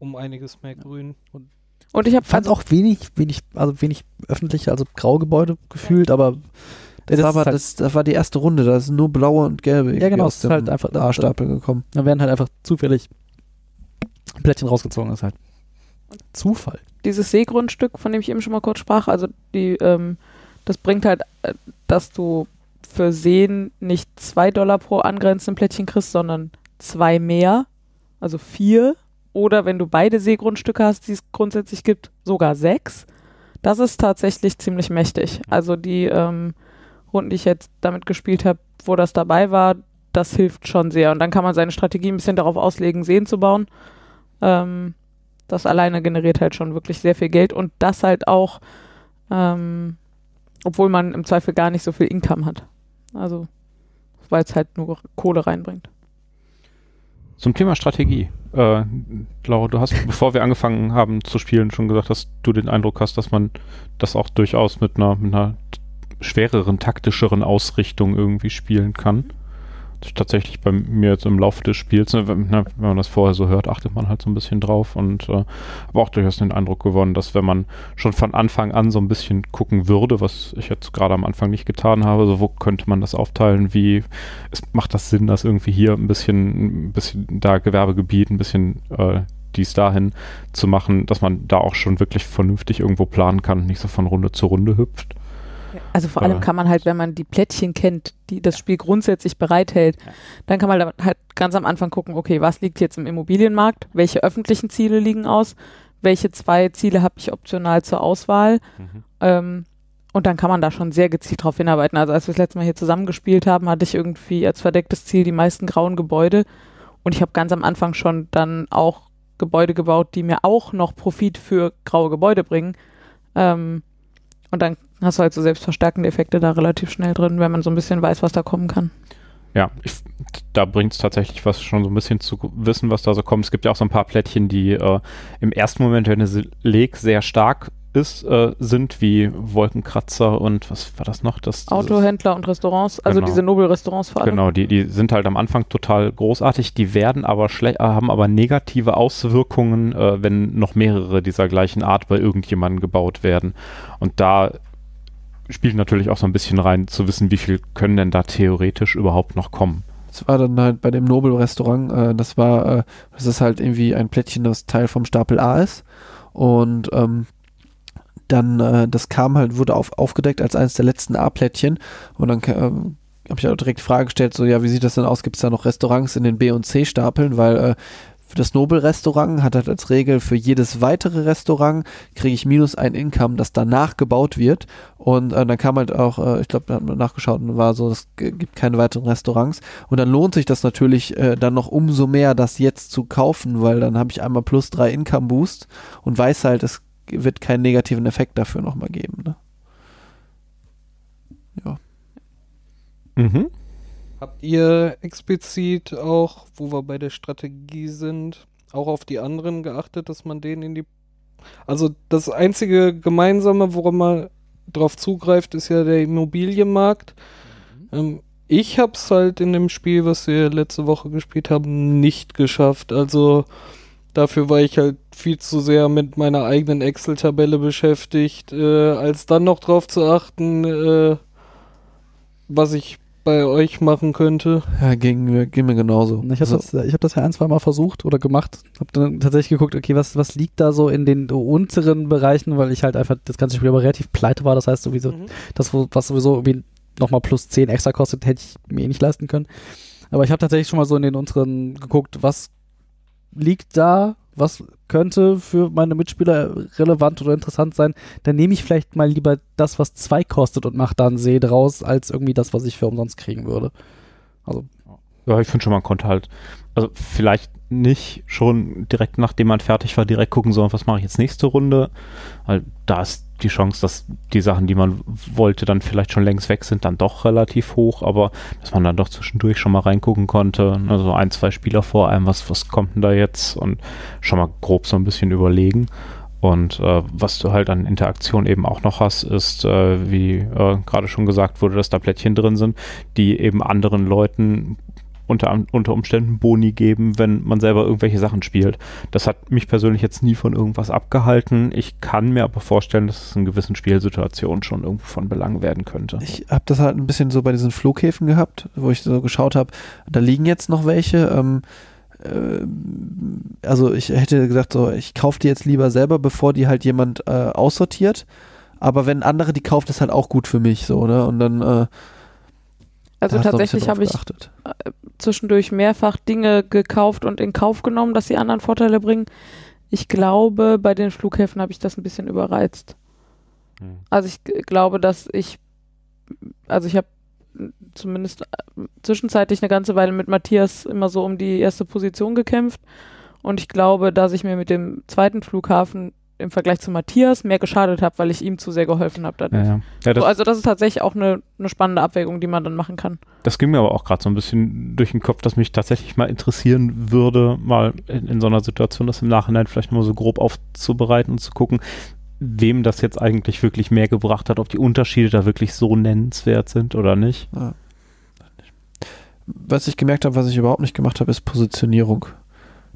um einiges mehr grün. Und ich habe fand also auch wenig, wenig, also wenig öffentliche, also Graugebäude gefühlt, aber Das, das war halt- das, das war die erste Runde, da sind nur blaue und gelbe Ja, genau, aus es ist halt einfach- A-Stapel gekommen. da werden halt einfach zufällig Plättchen rausgezogen. Das ist halt Zufall. dieses Seegrundstück, von dem ich eben schon mal kurz sprach, also die, ähm, das bringt halt, äh, dass du für Seen nicht zwei Dollar pro angrenzenden Plättchen kriegst, sondern zwei mehr, also vier. Oder wenn du beide Seegrundstücke hast, die es grundsätzlich gibt, sogar sechs. Das ist tatsächlich ziemlich mächtig. Also die ähm, Runden, die ich jetzt damit gespielt habe, wo das dabei war, das hilft schon sehr. Und dann kann man seine Strategie ein bisschen darauf auslegen, Seen zu bauen. Ähm, das alleine generiert halt schon wirklich sehr viel Geld und das halt auch, ähm, obwohl man im Zweifel gar nicht so viel Income hat. Also, weil es halt nur Kohle reinbringt. Zum Thema Strategie. Äh, Laura, du hast, bevor wir angefangen haben zu spielen, schon gesagt, dass du den Eindruck hast, dass man das auch durchaus mit einer, mit einer schwereren, taktischeren Ausrichtung irgendwie spielen kann. Tatsächlich bei mir jetzt im Laufe des Spiels, ne, wenn, ne, wenn man das vorher so hört, achtet man halt so ein bisschen drauf und äh, habe auch durchaus den Eindruck gewonnen, dass wenn man schon von Anfang an so ein bisschen gucken würde, was ich jetzt gerade am Anfang nicht getan habe, so wo könnte man das aufteilen, wie es macht das Sinn, dass irgendwie hier ein bisschen, ein bisschen da Gewerbegebiet, ein bisschen äh, dies dahin zu machen, dass man da auch schon wirklich vernünftig irgendwo planen kann und nicht so von Runde zu Runde hüpft. Also vor allem kann man halt, wenn man die Plättchen kennt, die das Spiel grundsätzlich bereithält, dann kann man da halt ganz am Anfang gucken, okay, was liegt jetzt im Immobilienmarkt, welche öffentlichen Ziele liegen aus, welche zwei Ziele habe ich optional zur Auswahl? Ähm, und dann kann man da schon sehr gezielt drauf hinarbeiten. Also als wir das letzte Mal hier zusammengespielt haben, hatte ich irgendwie als verdecktes Ziel die meisten grauen Gebäude. Und ich habe ganz am Anfang schon dann auch Gebäude gebaut, die mir auch noch Profit für graue Gebäude bringen. Ähm, und dann hast du halt so selbstverstärkende Effekte da relativ schnell drin, wenn man so ein bisschen weiß, was da kommen kann. Ja, ich, da bringt es tatsächlich was schon so ein bisschen zu wissen, was da so kommt. Es gibt ja auch so ein paar Plättchen, die äh, im ersten Moment, wenn du leg sehr stark ist, äh, sind, wie Wolkenkratzer und was war das noch? Das, das Autohändler und Restaurants, also Genau. diese Nobelrestaurants vor allem. Genau, die, die sind halt am Anfang total großartig, die werden aber schlecht, haben aber negative Auswirkungen, äh, wenn noch mehrere dieser gleichen Art bei irgendjemandem gebaut werden. Und da spielt natürlich auch so ein bisschen rein, zu wissen, wie viel können denn da theoretisch überhaupt noch kommen. Das war dann halt bei dem Nobel-Restaurant, äh, das war, äh, das ist halt irgendwie ein Plättchen, das Teil vom Stapel A ist. Und ähm, dann, äh, das kam halt, wurde auf, aufgedeckt als eines der letzten A-Plättchen. Und dann ähm, habe ich auch direkt die Frage gestellt, so, ja, wie sieht das denn aus? Gibt es da noch Restaurants in den B- und C-Stapeln? Weil äh, für das Nobel-Restaurant hat halt als Regel für jedes weitere Restaurant kriege ich minus ein Income, das danach gebaut wird. Und äh, dann kam halt auch, äh, ich glaube, da hat man nachgeschaut und war so, es gibt keine weiteren Restaurants. Und dann lohnt sich das natürlich äh, dann noch umso mehr, das jetzt zu kaufen, weil dann habe ich einmal plus drei Income Boost und weiß halt, es wird keinen negativen Effekt dafür nochmal geben. Ne? Ja. Mhm. Habt ihr explizit auch, wo wir bei der Strategie sind, auch auf die anderen geachtet, dass man denen in die. Also das einzige Gemeinsame, woran man drauf zugreift, ist ja der Immobilienmarkt. Ähm, ich hab's halt in dem Spiel, was wir letzte Woche gespielt haben, nicht geschafft. Also dafür war ich halt viel zu sehr mit meiner eigenen Excel-Tabelle beschäftigt, äh, als dann noch drauf zu achten, äh, was ich bei euch machen könnte. Ja, ging, mir- ging mir genauso. Ich habe Also, das, ich hab das ja ein, zwei Mal versucht oder gemacht. Habe dann tatsächlich geguckt, okay, was, was liegt da so in den unteren Bereichen, weil ich halt einfach das ganze Spiel aber relativ pleite war. Das heißt, sowieso, Mhm. das, was sowieso irgendwie nochmal plus 10 extra kostet, hätte ich mir eh nicht leisten können. Aber ich habe tatsächlich schon mal so in den unteren geguckt, was liegt da, was könnte für meine Mitspieler relevant oder interessant sein. Dann nehme ich vielleicht mal lieber das, was zwei kostet und mache da einen See draus, als irgendwie das, was ich für umsonst kriegen würde. Also Ja, ich finde schon, man konnte halt, also vielleicht nicht schon direkt nachdem man fertig war, direkt gucken, sondern was mache ich jetzt nächste Runde? Weil da ist die Chance, dass die Sachen, die man wollte, dann vielleicht schon längst weg sind, dann doch relativ hoch, aber dass man dann doch zwischendurch schon mal reingucken konnte, also ein, zwei Spieler vor einem, was, was kommt denn da jetzt und schon mal grob so ein bisschen überlegen. Und äh, was du halt an Interaktion eben auch noch hast, ist, äh, wie äh, gerade schon gesagt wurde, dass da Plättchen drin sind, die eben anderen Leuten unter, unter Umständen Boni geben, wenn man selber irgendwelche Sachen spielt. Das hat mich persönlich jetzt nie von irgendwas abgehalten. Ich kann mir aber vorstellen, dass es in gewissen Spielsituationen schon irgendwo von Belang werden könnte. Ich habe das halt ein bisschen so bei diesen Flughäfen gehabt, wo ich so geschaut habe, da liegen jetzt noch welche. Ähm, äh, also ich hätte gesagt, so, ich kaufe die jetzt lieber selber, bevor die halt jemand äh, aussortiert. Aber wenn andere die kauft, ist halt auch gut für mich, so, ne? Und dann, äh, Also tatsächlich habe ich geachtet. zwischendurch mehrfach Dinge gekauft und in Kauf genommen, dass sie anderen Vorteile bringen. Ich glaube, bei den Flughäfen habe ich das ein bisschen überreizt. Hm. Also ich glaube, dass ich, also ich habe zumindest äh, zwischenzeitlich eine ganze Weile mit Matthias immer so um die erste Position gekämpft. Und ich glaube, dass ich mir mit dem zweiten Flughafen im Vergleich zu Matthias mehr geschadet habe, weil ich ihm zu sehr geholfen habe dadurch. Ja, ja. ja das, so, also das ist tatsächlich auch eine, eine spannende Abwägung, die man dann machen kann. das ging mir aber auch gerade so ein bisschen durch den Kopf, dass mich tatsächlich mal interessieren würde, mal in, in so einer Situation das im Nachhinein vielleicht mal so grob aufzubereiten und zu gucken, wem das jetzt eigentlich wirklich mehr gebracht hat, ob die Unterschiede da wirklich so nennenswert sind oder nicht. Was ich gemerkt habe, was ich überhaupt nicht gemacht habe, ist Positionierung.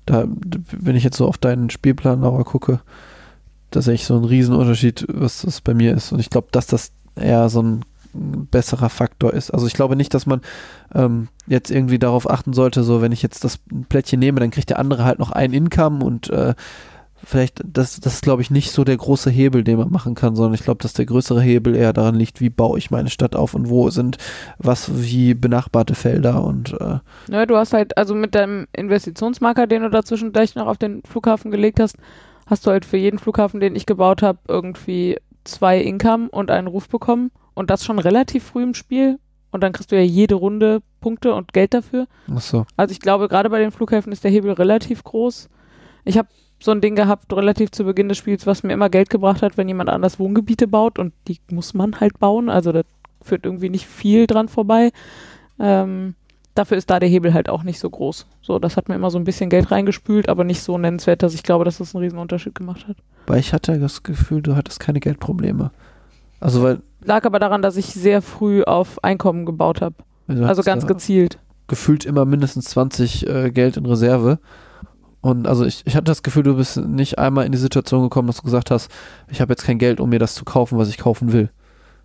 Da, wenn ich jetzt so auf deinen Spielplan Laura gucke, da sehe ich so einen Riesenunterschied, was das bei mir ist. Und ich glaube, dass das eher so ein besserer Faktor ist. Also ich glaube nicht, dass man ähm, jetzt irgendwie darauf achten sollte, so wenn ich jetzt das Plättchen nehme, dann kriegt der andere halt noch ein Income und äh, vielleicht, das, das ist glaube ich nicht so der große Hebel, den man machen kann, sondern ich glaube, dass der größere Hebel eher daran liegt, wie baue ich meine Stadt auf und wo sind was wie benachbarte Felder und äh, Ja, du hast halt, also mit deinem Investitionsmarker, den du dazwischen gleich noch auf den Flughafen gelegt hast, hast du halt für jeden Flughafen, den ich gebaut habe, irgendwie zwei Income und einen Ruf bekommen. Und das schon relativ früh im Spiel. Und dann kriegst du ja jede Runde Punkte und Geld dafür. Achso. Also ich glaube, gerade bei den Flughäfen ist der Hebel relativ groß. Ich habe so ein Ding gehabt, relativ zu Beginn des Spiels, was mir immer Geld gebracht hat, wenn jemand anders Wohngebiete baut. Und die muss man halt bauen. Also da führt irgendwie nicht viel dran vorbei. Ähm, dafür ist da der Hebel halt auch nicht so groß. So, das hat mir immer so ein bisschen Geld reingespült, aber nicht so nennenswert, dass ich glaube, dass das einen riesen Unterschied gemacht hat. Weil ich hatte das Gefühl, du hattest keine Geldprobleme. Also weil Lag aber daran, dass ich sehr früh auf Einkommen gebaut habe. Also hattest ganz ja gezielt. gefühlt immer mindestens 20 äh, Geld in Reserve. Und also ich, ich hatte das Gefühl, du bist nicht einmal in die Situation gekommen, dass du gesagt hast, ich habe jetzt kein Geld, um mir das zu kaufen, was ich kaufen will.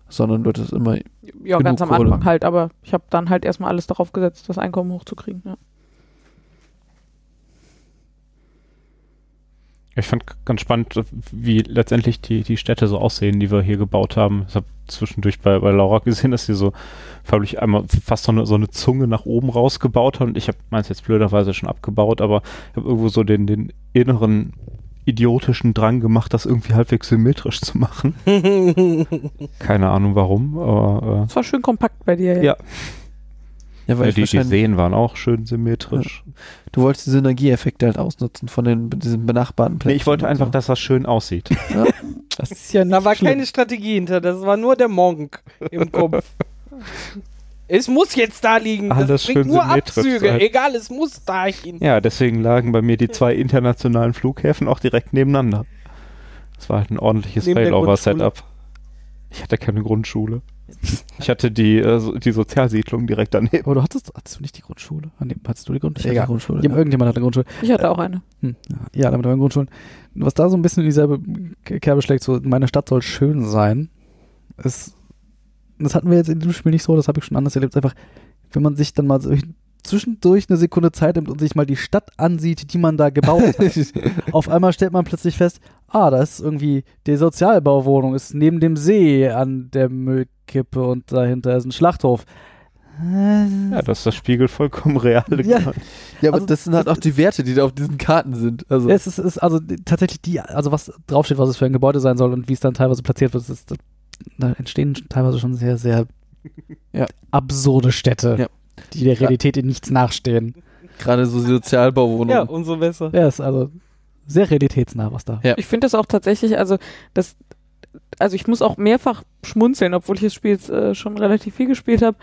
Sondern du hattest immer, Ja, ganz am Kohle. Anfang halt, aber ich habe dann halt erstmal alles darauf gesetzt, das Einkommen hochzukriegen. Ja. Ich fand ganz spannend, wie letztendlich die, die Städte so aussehen, die wir hier gebaut haben. Ich habe zwischendurch bei, bei Laura gesehen, dass sie so förmlich einmal fast so eine, so eine Zunge nach oben rausgebaut hat. Und ich habe meins jetzt blöderweise schon abgebaut, aber ich habe irgendwo so den, den inneren idiotischen Drang gemacht, das irgendwie halbwegs symmetrisch zu machen. Keine Ahnung warum, aber Das war schön kompakt bei dir. Ja. ja, äh, weil ich die, die Seen waren auch schön symmetrisch. du wolltest die Synergieeffekte halt ausnutzen von den diesen benachbarten Plätzen. Nee, ich wollte einfach, so. dass das schön aussieht. das ist ja Da war schlimm. keine Strategie hinter, das war nur der Monk im Kopf. es muss jetzt da liegen. Alles das bringt schön nur symmetrisch Abzüge. sein. Egal, es muss dahin. Ja, deswegen lagen bei mir die zwei internationalen Flughäfen auch direkt nebeneinander. Das war halt ein ordentliches Failover-Setup. Ich hatte keine Grundschule. Ich hatte die, äh, so- die Sozialsiedlung direkt daneben. Aber du hattest, hattest du nicht die Grundschule? Ah, nee, hattest du die Grundschule? Ich hatte Grundschule, ja. Irgendjemand hat eine Grundschule. Ich hatte auch eine. Hm. Ja, damit waren Grundschulen. Was da so ein bisschen in dieselbe Kerbe schlägt, so meine Stadt soll schön sein, ist, das hatten wir jetzt in dem Spiel nicht so, das habe ich schon anders erlebt, einfach, wenn man sich dann mal so zwischendurch eine Sekunde Zeit nimmt und sich mal die Stadt ansieht, die man da gebaut hat. Auf einmal stellt man plötzlich fest, ah, da ist irgendwie die Sozialbauwohnung, ist neben dem See an der Müllkippe und dahinter ist ein Schlachthof. Ja, das ist das Spiegel vollkommen real. Ja. Ja, aber Also, das sind halt auch die Werte, die da auf diesen Karten sind. Also es ist, ist also tatsächlich die, also was draufsteht, was es für ein Gebäude sein soll und wie es dann teilweise platziert wird, ist, da entstehen teilweise schon sehr, sehr Ja. absurde Städte. Ja. die der Realität in nichts nachstehen. Gerade so Sozialbauwohnungen. Ja, umso besser. Ja, ist also sehr realitätsnah, was da. Ja. Ich finde das auch tatsächlich, also das, also ich muss auch mehrfach schmunzeln, obwohl ich das Spiel jetzt, äh, schon relativ viel gespielt habe.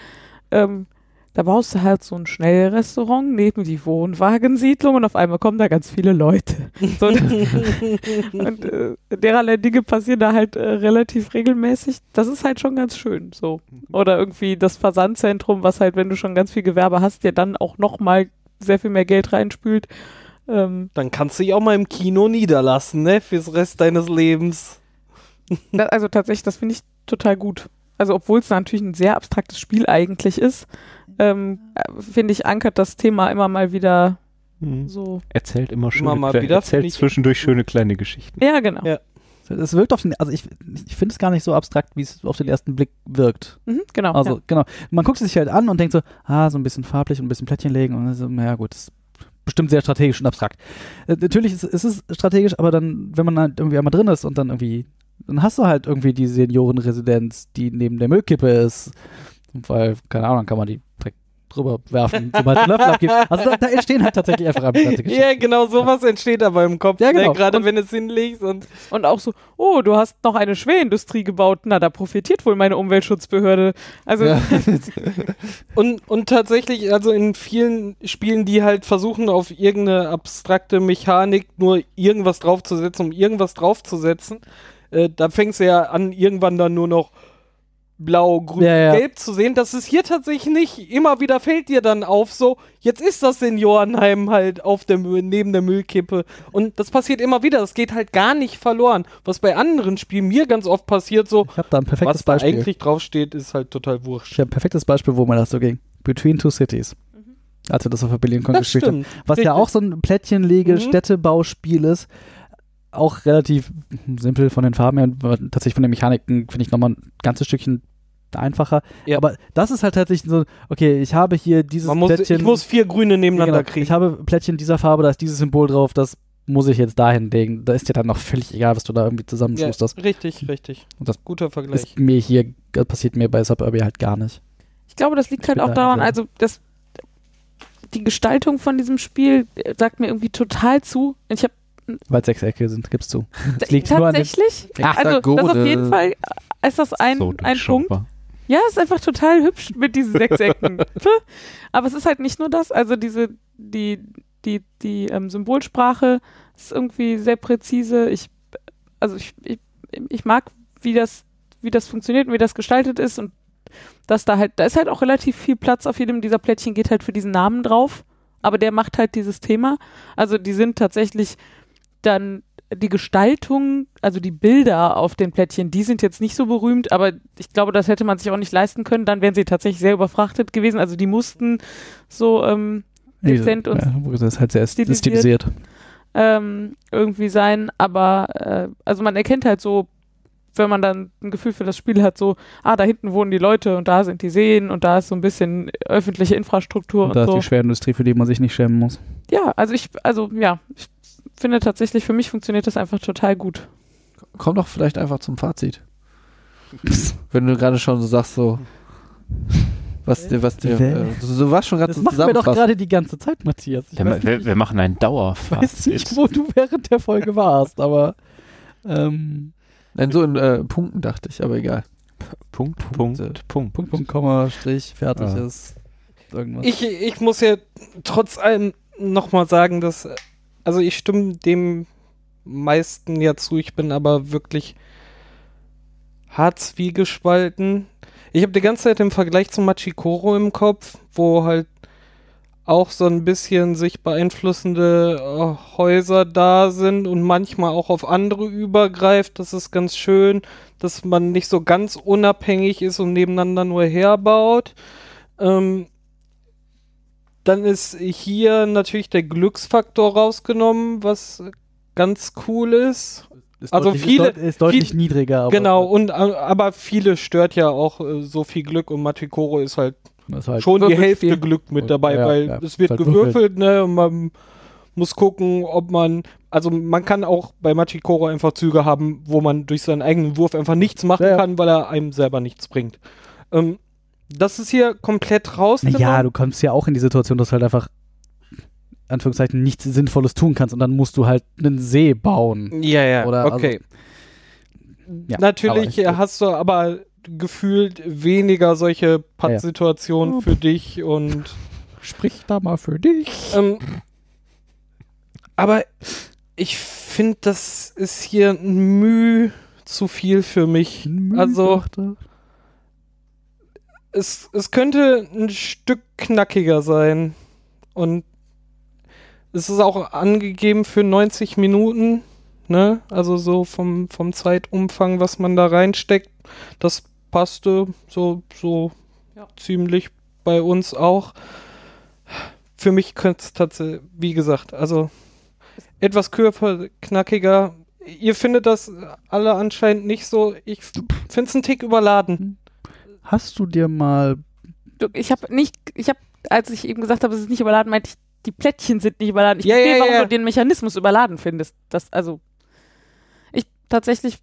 Ähm, da baust du halt so ein Schnellrestaurant neben die Wohnwagensiedlung und auf einmal kommen da ganz viele Leute. So, und äh, dererlei Dinge passieren da halt äh, relativ regelmäßig. Das ist halt schon ganz schön. So. Oder irgendwie das Versandzentrum, was halt, wenn du schon ganz viel Gewerbe hast, dir dann auch nochmal sehr viel mehr Geld reinspült. Ähm, Dann kannst du dich auch mal im Kino niederlassen, ne? Fürs Rest deines Lebens. Also tatsächlich, das finde ich total gut. Also obwohl es natürlich ein sehr abstraktes Spiel eigentlich ist, ähm, äh, finde ich, ankert das Thema immer mal wieder Mhm. so. Erzählt immer schöne, Immer mal Kle- wieder, erzählt zwischendurch schöne kleine Geschichten. Ja, genau. Ja. Es wirkt auf den, also ich, ich finde es gar nicht so abstrakt, wie es auf den ersten Blick wirkt. Mhm, genau. Also ja. genau, man guckt es sich halt an und denkt so, ah, so ein bisschen farblich und ein bisschen Plättchen legen und so, naja gut, das ist bestimmt sehr strategisch und abstrakt. Äh, natürlich ist, ist es strategisch, aber dann, wenn man halt irgendwie einmal drin ist und dann irgendwie, dann hast du halt irgendwie die Seniorenresidenz, die neben der Müllkippe ist, weil, keine Ahnung, dann kann man die direkt drüber werfen, sobald es Löffel abgibt. Also da, da entstehen halt tatsächlich einfach abstrakte Geschichten. Ja, genau, sowas entsteht aber im Kopf. Ja, genau. Ne? Gerade Und- wenn es hinlegst und Und auch so, oh, du hast noch eine Schwerindustrie gebaut, na, da profitiert wohl meine Umweltschutzbehörde. Also, Ja. Und, und tatsächlich, also in vielen Spielen, die halt versuchen, auf irgendeine abstrakte Mechanik nur irgendwas draufzusetzen, um irgendwas draufzusetzen, äh, da fängst du ja an, irgendwann dann nur noch blau, grün, Ja, ja. gelb zu sehen. Das ist hier tatsächlich nicht. Immer wieder fällt dir dann auf, so, jetzt ist das Seniorenheim halt auf der, neben der Müllkippe. Und das passiert immer wieder. Das geht halt gar nicht verloren. Was bei anderen Spielen mir ganz oft passiert, so, Ich habe da ein perfektes was da Beispiel. eigentlich draufsteht, ist halt total wurscht. Ich habe ein perfektes Beispiel, wo mir das so ging. Between Two Cities. Als wir das auf der BerlinCon gespielt haben. stimmt. Was Richtig. ja auch so ein Plättchenlege, Mhm. Ist. Auch relativ simpel von den Farben her. aber Tatsächlich von den Mechaniken finde ich nochmal ein ganzes Stückchen einfacher. Ja. Aber das ist halt tatsächlich so, okay, ich habe hier dieses Man muss, Plättchen. ich muss vier Grüne nebeneinander genau, kriegen. ich habe Plättchen dieser Farbe, da ist dieses Symbol drauf, das muss ich jetzt dahin legen. Da ist dir dann noch völlig egal, was du da irgendwie ja, zusammenschusterst. richtig, richtig. Und das Guter Vergleich. ist mir hier, das passiert mir bei Suburban halt gar nicht. ich glaube, das liegt Ich halt auch da daran, so. also, das, die Gestaltung von diesem Spiel sagt mir irgendwie total zu. Ich habe Weil es Sechsecke sind, gibst du. Es liegt nur an tatsächlich, also das auf jeden Fall äh, ist das ein, so ein Punkt. Ja, ist einfach total hübsch mit diesen sechs Ecken. Aber es ist halt nicht nur das, also diese, die, die, die ähm, Symbolsprache ist irgendwie sehr präzise. Ich, also ich, ich, ich mag, wie das, wie das funktioniert und wie das gestaltet ist und dass da halt, da ist halt auch relativ viel Platz auf jedem dieser Plättchen, geht halt für diesen Namen drauf, aber der macht halt dieses Thema. Also die sind tatsächlich dann die Gestaltung, also die Bilder auf den Plättchen, die sind jetzt nicht so berühmt, aber ich glaube, das hätte man sich auch nicht leisten können. Dann wären sie tatsächlich sehr überfrachtet gewesen. Also die mussten so ähm, dezent und ja, das ist halt sehr stilisiert. stilisiert. ähm, irgendwie sein. Aber äh, also man erkennt halt so, wenn man dann ein Gefühl für das Spiel hat, so, ah, da hinten wohnen die Leute und da sind die Seen und da ist so ein bisschen öffentliche Infrastruktur Und und, da ist so. die Schwerindustrie, für die man sich nicht schämen muss. Ja, also ich, also ja, ich finde tatsächlich, für mich funktioniert das einfach total gut. Komm doch vielleicht einfach zum Fazit. Wenn du gerade schon so sagst, so. Was dir, was dir. Äh, du, du warst schon gerade Das so machen wir doch gerade die ganze Zeit, Matthias. Ich Wir, weiß, wir, nicht, wir machen einen ich weiß nicht, Dauerfazit. wo du während der Folge warst, aber ähm, Nein, so in äh, Punkten dachte ich, aber egal. Punkt, Punkte. Punkt, Punkt. Punkt, Punkt, Komma, Strich, fertig Ah. ist. Irgendwas. Ich, ich muss ja trotz allem nochmal sagen, dass, äh, also ich stimme dem meisten ja zu, ich bin aber wirklich hart zwiegespalten. Ich habe die ganze Zeit den Vergleich zu Machikoro im Kopf, wo halt auch so ein bisschen sich beeinflussende äh, Häuser da sind und manchmal auch auf andere übergreift. Das ist ganz schön, dass man nicht so ganz unabhängig ist und nebeneinander nur herbaut. Ähm, dann ist hier natürlich der Glücksfaktor rausgenommen, was ganz cool ist. Ist also deutlich, viele- Ist, deut ist deutlich viel- niedriger. Aber genau, und äh, aber viele stört ja auch äh, so viel Glück und Machikoro ist halt ist halt schon die Hälfte viel. Glück mit dabei, ja, weil ja, es wird halt gewürfelt, ne, und man muss gucken, ob man, also man kann auch bei Machikoro einfach Züge haben, wo man durch seinen eigenen Wurf einfach nichts machen ja. kann, weil er einem selber nichts bringt. Ähm, Das ist hier komplett rausgenommen. Ja, du kommst ja auch in die Situation, dass du halt einfach Anführungszeichen nichts Sinnvolles tun kannst und dann musst du halt einen See bauen. Ja, ja, Oder okay. Ja, Natürlich hast du aber gefühlt weniger solche Pattsituationen für dich und Sprich da mal für dich. ähm, aber ich finde, das ist hier ein Mühe zu viel für mich. Also- Es, es könnte ein Stück knackiger sein und es ist auch angegeben für 90 Minuten, ne? Also so vom, vom Zeitumfang, was man da reinsteckt, das passte so, so Ja. ziemlich bei uns auch. Für mich könnte es tatsächlich, wie gesagt, also etwas kürzer, knackiger. Ihr findet das alle anscheinend nicht so. Ich finde es einen Tick überladen. Hast du dir mal Ich habe nicht, ich habe, als ich eben gesagt habe, es ist nicht überladen, meinte ich, die Plättchen sind nicht überladen. Ich Ja, verstehe, ja, warum ja. du den Mechanismus überladen findest. Das, also, ich tatsächlich,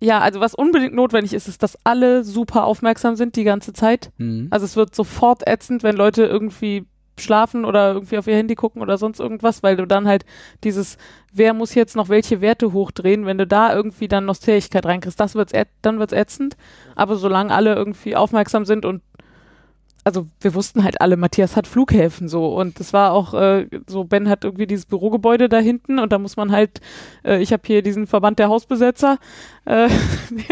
ja, also was unbedingt notwendig ist, ist, dass alle super aufmerksam sind die ganze Zeit. hm, Also es wird sofort ätzend, wenn Leute irgendwie schlafen oder irgendwie auf ihr Handy gucken oder sonst irgendwas, weil du dann halt dieses, wer muss jetzt noch welche Werte hochdrehen, wenn du da irgendwie dann noch Zähigkeit reinkriegst, das wird's, dann wird's ätzend. Aber solange alle irgendwie aufmerksam sind und also wir wussten halt alle, Matthias hat Flughäfen so und es war auch äh, so, Ben hat irgendwie dieses Bürogebäude da hinten und da muss man halt, äh, ich habe hier diesen Verband der Hausbesetzer, äh,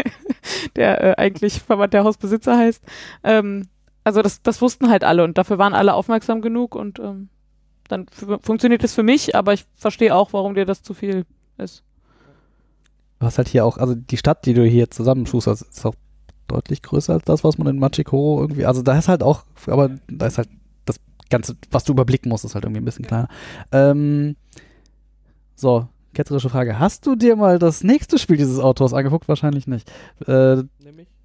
der äh, eigentlich Verband der Hausbesitzer heißt, ähm, also das, das wussten halt alle und dafür waren alle aufmerksam genug und ähm, dann funktioniert es für mich, aber ich verstehe auch, warum dir das zu viel ist. Du hast halt hier auch, also die Stadt, die du hier zusammenschusterst, ist auch deutlich größer als das, was man in Machikoro irgendwie, also da ist halt auch, aber da ist halt das Ganze, was du überblicken musst, ist halt irgendwie ein bisschen kleiner. Ähm, so, ketzerische Frage. Hast du dir mal das nächste Spiel dieses Autors angeguckt? Wahrscheinlich nicht. Äh,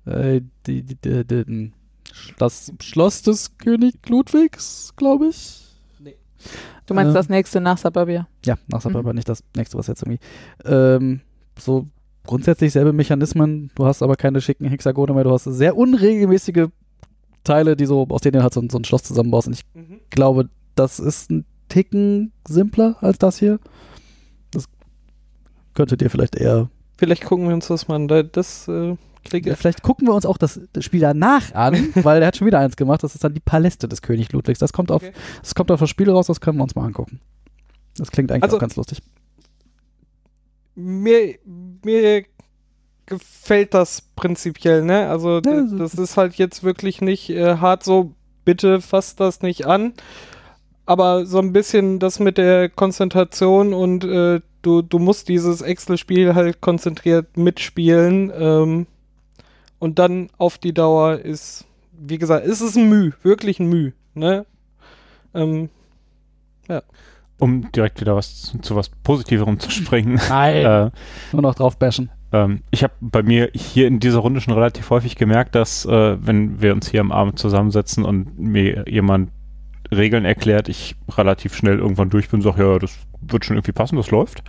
äh, die, die, die, die, das Schloss des König Ludwigs, glaube ich. Du meinst Äh. das nächste nach Suburbia? Ja, nach Mhm. aber nicht das nächste, was jetzt irgendwie. Ähm, so grundsätzlich selbe Mechanismen, du hast aber keine schicken Hexagone mehr, du hast sehr unregelmäßige Teile, die so, aus denen du halt so, ein- so ein Schloss zusammenbaust. Und ich Mhm. glaube, das ist ein Ticken simpler als das hier. Das könnte dir vielleicht eher. Vielleicht gucken wir uns das mal an. Da- Das äh, klingt Ja, vielleicht gucken wir uns auch das, das Spiel danach an, weil der hat schon wieder eins gemacht. Das ist dann die Paläste des König Ludwigs. Das kommt auf, Okay. das kommt auf das Spiel raus, das können wir uns mal angucken. Das klingt eigentlich Also- auch ganz lustig. mir, mir gefällt das prinzipiell, ne? Also Ja, d- so- das ist halt jetzt wirklich nicht äh, hart so, bitte fasst das nicht an. Aber so ein bisschen das mit der Konzentration und äh, du, du musst dieses Excel-Spiel halt konzentriert mitspielen. Ähm, und dann auf die Dauer ist, wie gesagt, ist es ein Müh, wirklich ein Müh, ne? Ähm, Um direkt wieder was zu, zu was Positiverem zu springen. Nein. äh, Nur noch drauf bashen. Ähm, ich habe bei mir hier in dieser Runde schon relativ häufig gemerkt, dass äh, wenn wir uns hier am Abend zusammensetzen und mir jemand Regeln erklärt, ich relativ schnell irgendwann durch bin und sage, ja, das wird schon irgendwie passen, das läuft.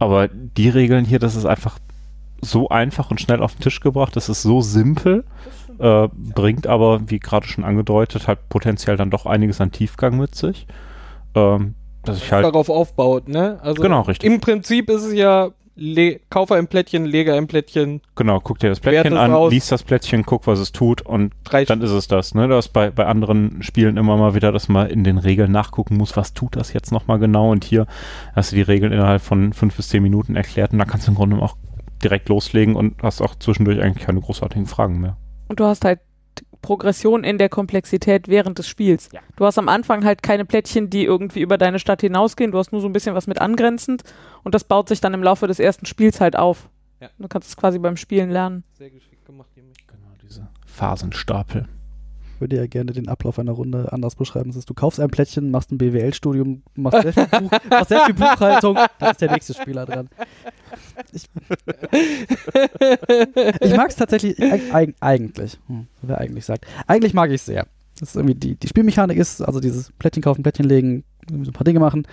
Aber die Regeln hier, das ist einfach so einfach und schnell auf den Tisch gebracht, das ist so simpel, äh, bringt aber, wie gerade schon angedeutet, halt potenziell dann doch einiges an Tiefgang mit sich. Ähm, dass ich halt, darauf aufbaut, ne? Also genau, richtig. im Prinzip ist es ja, le kaufe ein Plättchen, lege ein Plättchen, Genau, guck dir das Plättchen an, aus. liest das Plättchen, guck, was es tut und drei dann ist es das. Ne? Das bei, bei anderen Spielen immer mal wieder, dass man in den Regeln nachgucken muss, was tut das jetzt nochmal genau und hier hast du die Regeln innerhalb von fünf bis zehn Minuten erklärt und da kannst du im Grunde auch direkt loslegen und hast auch zwischendurch eigentlich keine großartigen Fragen mehr. Und du hast halt Progression in der Komplexität während des Spiels. Du hast am Anfang halt keine Plättchen, die irgendwie über deine Stadt hinausgehen. Du hast nur so ein bisschen was mit angrenzend und das baut sich dann im Laufe des ersten Spiels halt auf. Ja. Du kannst es quasi beim Spielen lernen. Sehr geschickt gemacht. Genau, diese Phasenstapel. Ich würde ja gerne den Ablauf einer Runde anders beschreiben. Das ist, du kaufst ein Plättchen, machst ein BWL-Studium, machst, sehr viel Buch, machst sehr viel Buchhaltung, dann ist der nächste Spieler dran. Ich, ich mag es tatsächlich, eig, eig, eigentlich, hm, wer eigentlich sagt, eigentlich mag ich es sehr. Das ist irgendwie die, die Spielmechanik ist, also dieses Plättchen kaufen, Plättchen legen, so ein paar Dinge machen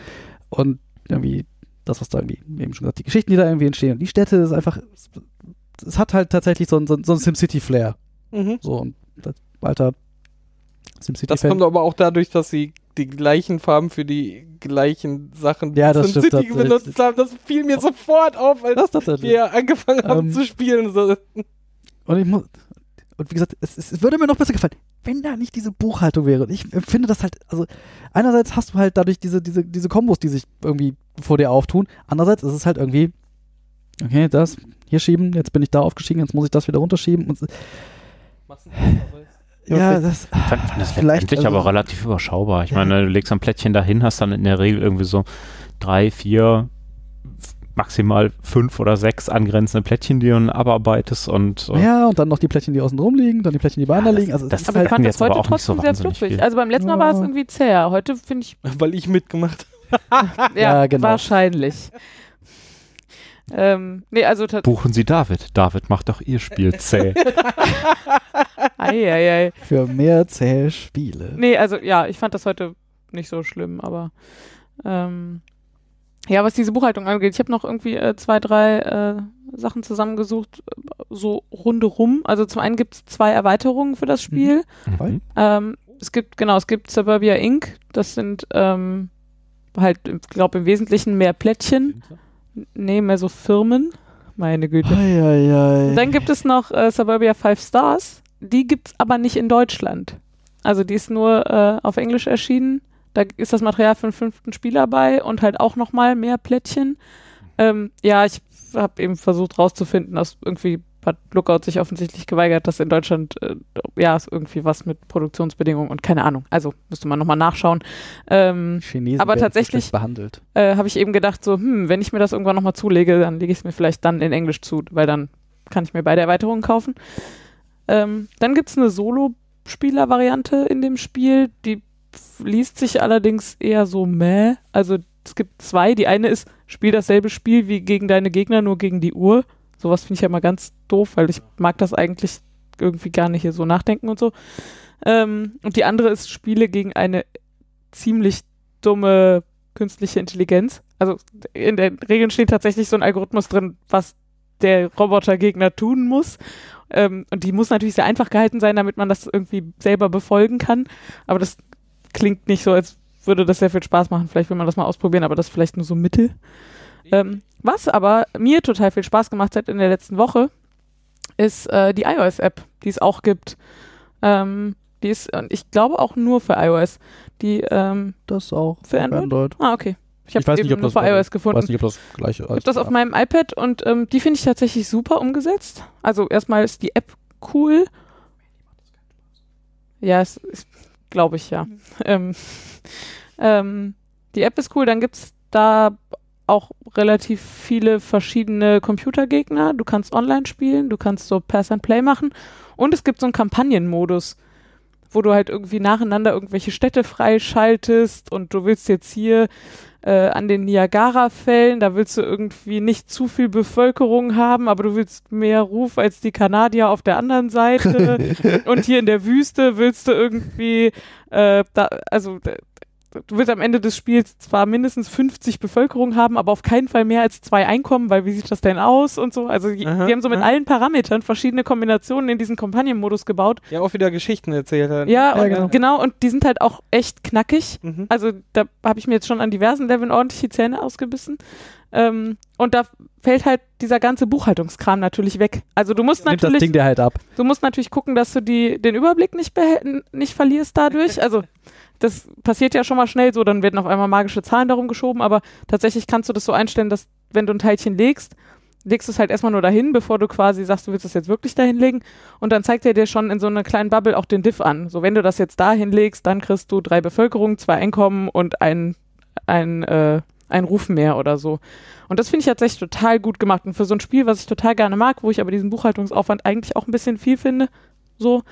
und irgendwie das, was da irgendwie, eben schon gesagt, die Geschichten, die da irgendwie entstehen und die Städte, ist einfach, es, hat halt tatsächlich so ein, so ein, SimCity-Flair. Mhm. So, und alter SimCity Das kommt aber auch dadurch, dass sie die gleichen Farben für die gleichen Sachen Ja, das stimmt SimCity tatsächlich. benutzt haben. Das fiel mir sofort auf, als das wir angefangen haben Ähm, zu spielen. So. Und ich muss, und wie gesagt, es, es würde mir noch besser gefallen, wenn da nicht diese Buchhaltung wäre. Und ich finde das halt, also einerseits hast du halt dadurch diese, diese, diese Kombos, die sich irgendwie vor dir auftun. Andererseits ist es halt irgendwie, okay, das hier schieben, jetzt bin ich da aufgestiegen, jetzt muss ich das wieder runterschieben. Und, ja, das, Ich fand, fand das Vielleicht, letztendlich also- aber relativ überschaubar. Ich Ja. meine, du legst ein Plättchen dahin, hast dann in der Regel irgendwie so drei, vier, maximal fünf oder sechs angrenzende Plättchen, die du dann abarbeitest und äh, ja, und dann noch die Plättchen, die außen rum liegen, dann die Plättchen, die beieinander das- liegen. Also, das- es ist Aber halt, ich fand jetzt das heute aber auch nicht so trotzdem sehr fluffig. Also beim letzten Mal war es Ja. irgendwie zäher. Heute finde ich, Weil ich mitgemacht Ja, genau. wahrscheinlich. Ähm, nee, also buchen Sie David. David macht doch Ihr Spiel zäh. Eieiei. für mehr zähe Spiele. Nee, also ja, ich fand das heute nicht so schlimm, aber ähm, ja, was diese Buchhaltung angeht, ich habe noch irgendwie äh, zwei, drei äh, Sachen zusammengesucht, äh, so rundherum. Also zum einen gibt es zwei Erweiterungen für das Spiel. Mhm. Ähm, es gibt, genau, es gibt Suburbia Inc., das sind ähm, halt, ich glaube im Wesentlichen mehr Plättchen. Nee, mehr so Firmen. Meine Güte. Eieiei. Dann gibt es noch äh, Suburbia Five Stars. Die gibt es aber nicht in Deutschland. Also die ist nur äh, auf Englisch erschienen. Da ist das Material für den fünften Spieler bei und halt auch nochmal mehr Plättchen. Ähm, ja, ich habe eben versucht rauszufinden, dass irgendwie hat Lookout sich offensichtlich geweigert, dass in Deutschland, äh, ja, irgendwie was mit Produktionsbedingungen und keine Ahnung. Also müsste man nochmal nachschauen. Ähm, Chinesen Aber tatsächlich- behandelt. äh, habe ich eben gedadt, so, hm, wenn ich mir das irgendwann nochmal zulege, dann lege ich es mir vielleicht dann in Englisch zu, weil dann kann ich mir beide Erweiterungen kaufen. Ähm, dann gibt es eine Solo-Spieler-Variante in dem Spiel, die liest sich allerdings eher so meh. Also es gibt zwei. Die eine ist, spiel dasselbe Spiel wie gegen deine Gegner, nur gegen die Uhr. Sowas finde ich ja immer ganz doof, weil ich mag das eigentlich irgendwie gar nicht hier so nachdenken und so. Ähm, und die andere ist, spiele gegen eine ziemlich dumme künstliche Intelligenz. Also in den Regeln steht tatsächlich so ein Algorithmus drin, was der Robotergegner tun muss. Ähm, und die muss natürlich sehr einfach gehalten sein, damit man das irgendwie selber befolgen kann. Aber das klingt nicht so, als würde das sehr viel Spaß machen. Vielleicht will man das mal ausprobieren, aber das ist vielleicht nur so Mittel. Ähm, was aber mir total viel Spaß gemacht hat in der letzten Woche, ist äh, die iOS-App, die es auch gibt. Ähm, die ist, ich glaube auch nur für iOS. Die, ähm, Das auch. Für auf Android? ah, okay. Ich Ich habe weiß eben nicht, ob nur das für iOS Ich gefunden. weiß nicht, ob das gleiche Ich habe das auf meinem iPad und ähm, die finde ich tatsächlich super umgesetzt. Also erstmal ist die App cool. Ja, glaube ich ja. Ähm, ähm, die App ist cool, dann gibt es da auch relativ viele verschiedene Computergegner. Du kannst online spielen, du kannst so Pass and Play machen und es gibt so einen Kampagnenmodus, wo du halt irgendwie nacheinander irgendwelche Städte freischaltest und du willst jetzt hier äh, an den Niagara-Fällen, da willst du irgendwie nicht zu viel Bevölkerung haben, aber du willst mehr Ruf als die Kanadier auf der anderen Seite. und hier in der Wüste willst du irgendwie, äh, da, also du willst am Ende des Spiels zwar mindestens 50 Bevölkerung haben, aber auf keinen Fall mehr als zwei Einkommen, weil wie sieht das denn aus und so. Also die, Aha, die haben so mit aha. allen Parametern verschiedene Kombinationen in diesen Kampagnenmodus gebaut. Ja, auch wieder Geschichten erzählt. hat. Ja, Ja, und, genau. genau. Und die sind halt auch echt knackig. Mhm. Also da habe ich mir jetzt schon an diversen Leveln ordentlich die Zähne ausgebissen. Ähm, und da fällt halt dieser ganze Buchhaltungskram natürlich weg. Also du musst Nimmt das natürlich, Ding dir halt ab. du musst natürlich gucken, dass du die, den Überblick nicht, nicht verlierst dadurch. Also das passiert ja schon mal schnell so, dann werden auf einmal magische Zahlen darum geschoben, aber tatsächlich kannst du das so einstellen, dass wenn du ein Teilchen legst, legst du es halt erstmal nur dahin, bevor du quasi sagst, du willst es jetzt wirklich dahin legen. Und dann zeigt er dir schon in so einer kleinen Bubble auch den Diff an. So, wenn du das jetzt dahin legst, dann kriegst du drei Bevölkerung, zwei Einkommen und ein, ein, äh, ein Ruf mehr oder so. Und das finde ich tatsächlich total gut gemacht. Und für so ein Spiel, was ich total gerne mag, wo ich aber diesen Buchhaltungsaufwand eigentlich auch ein bisschen viel finde, so,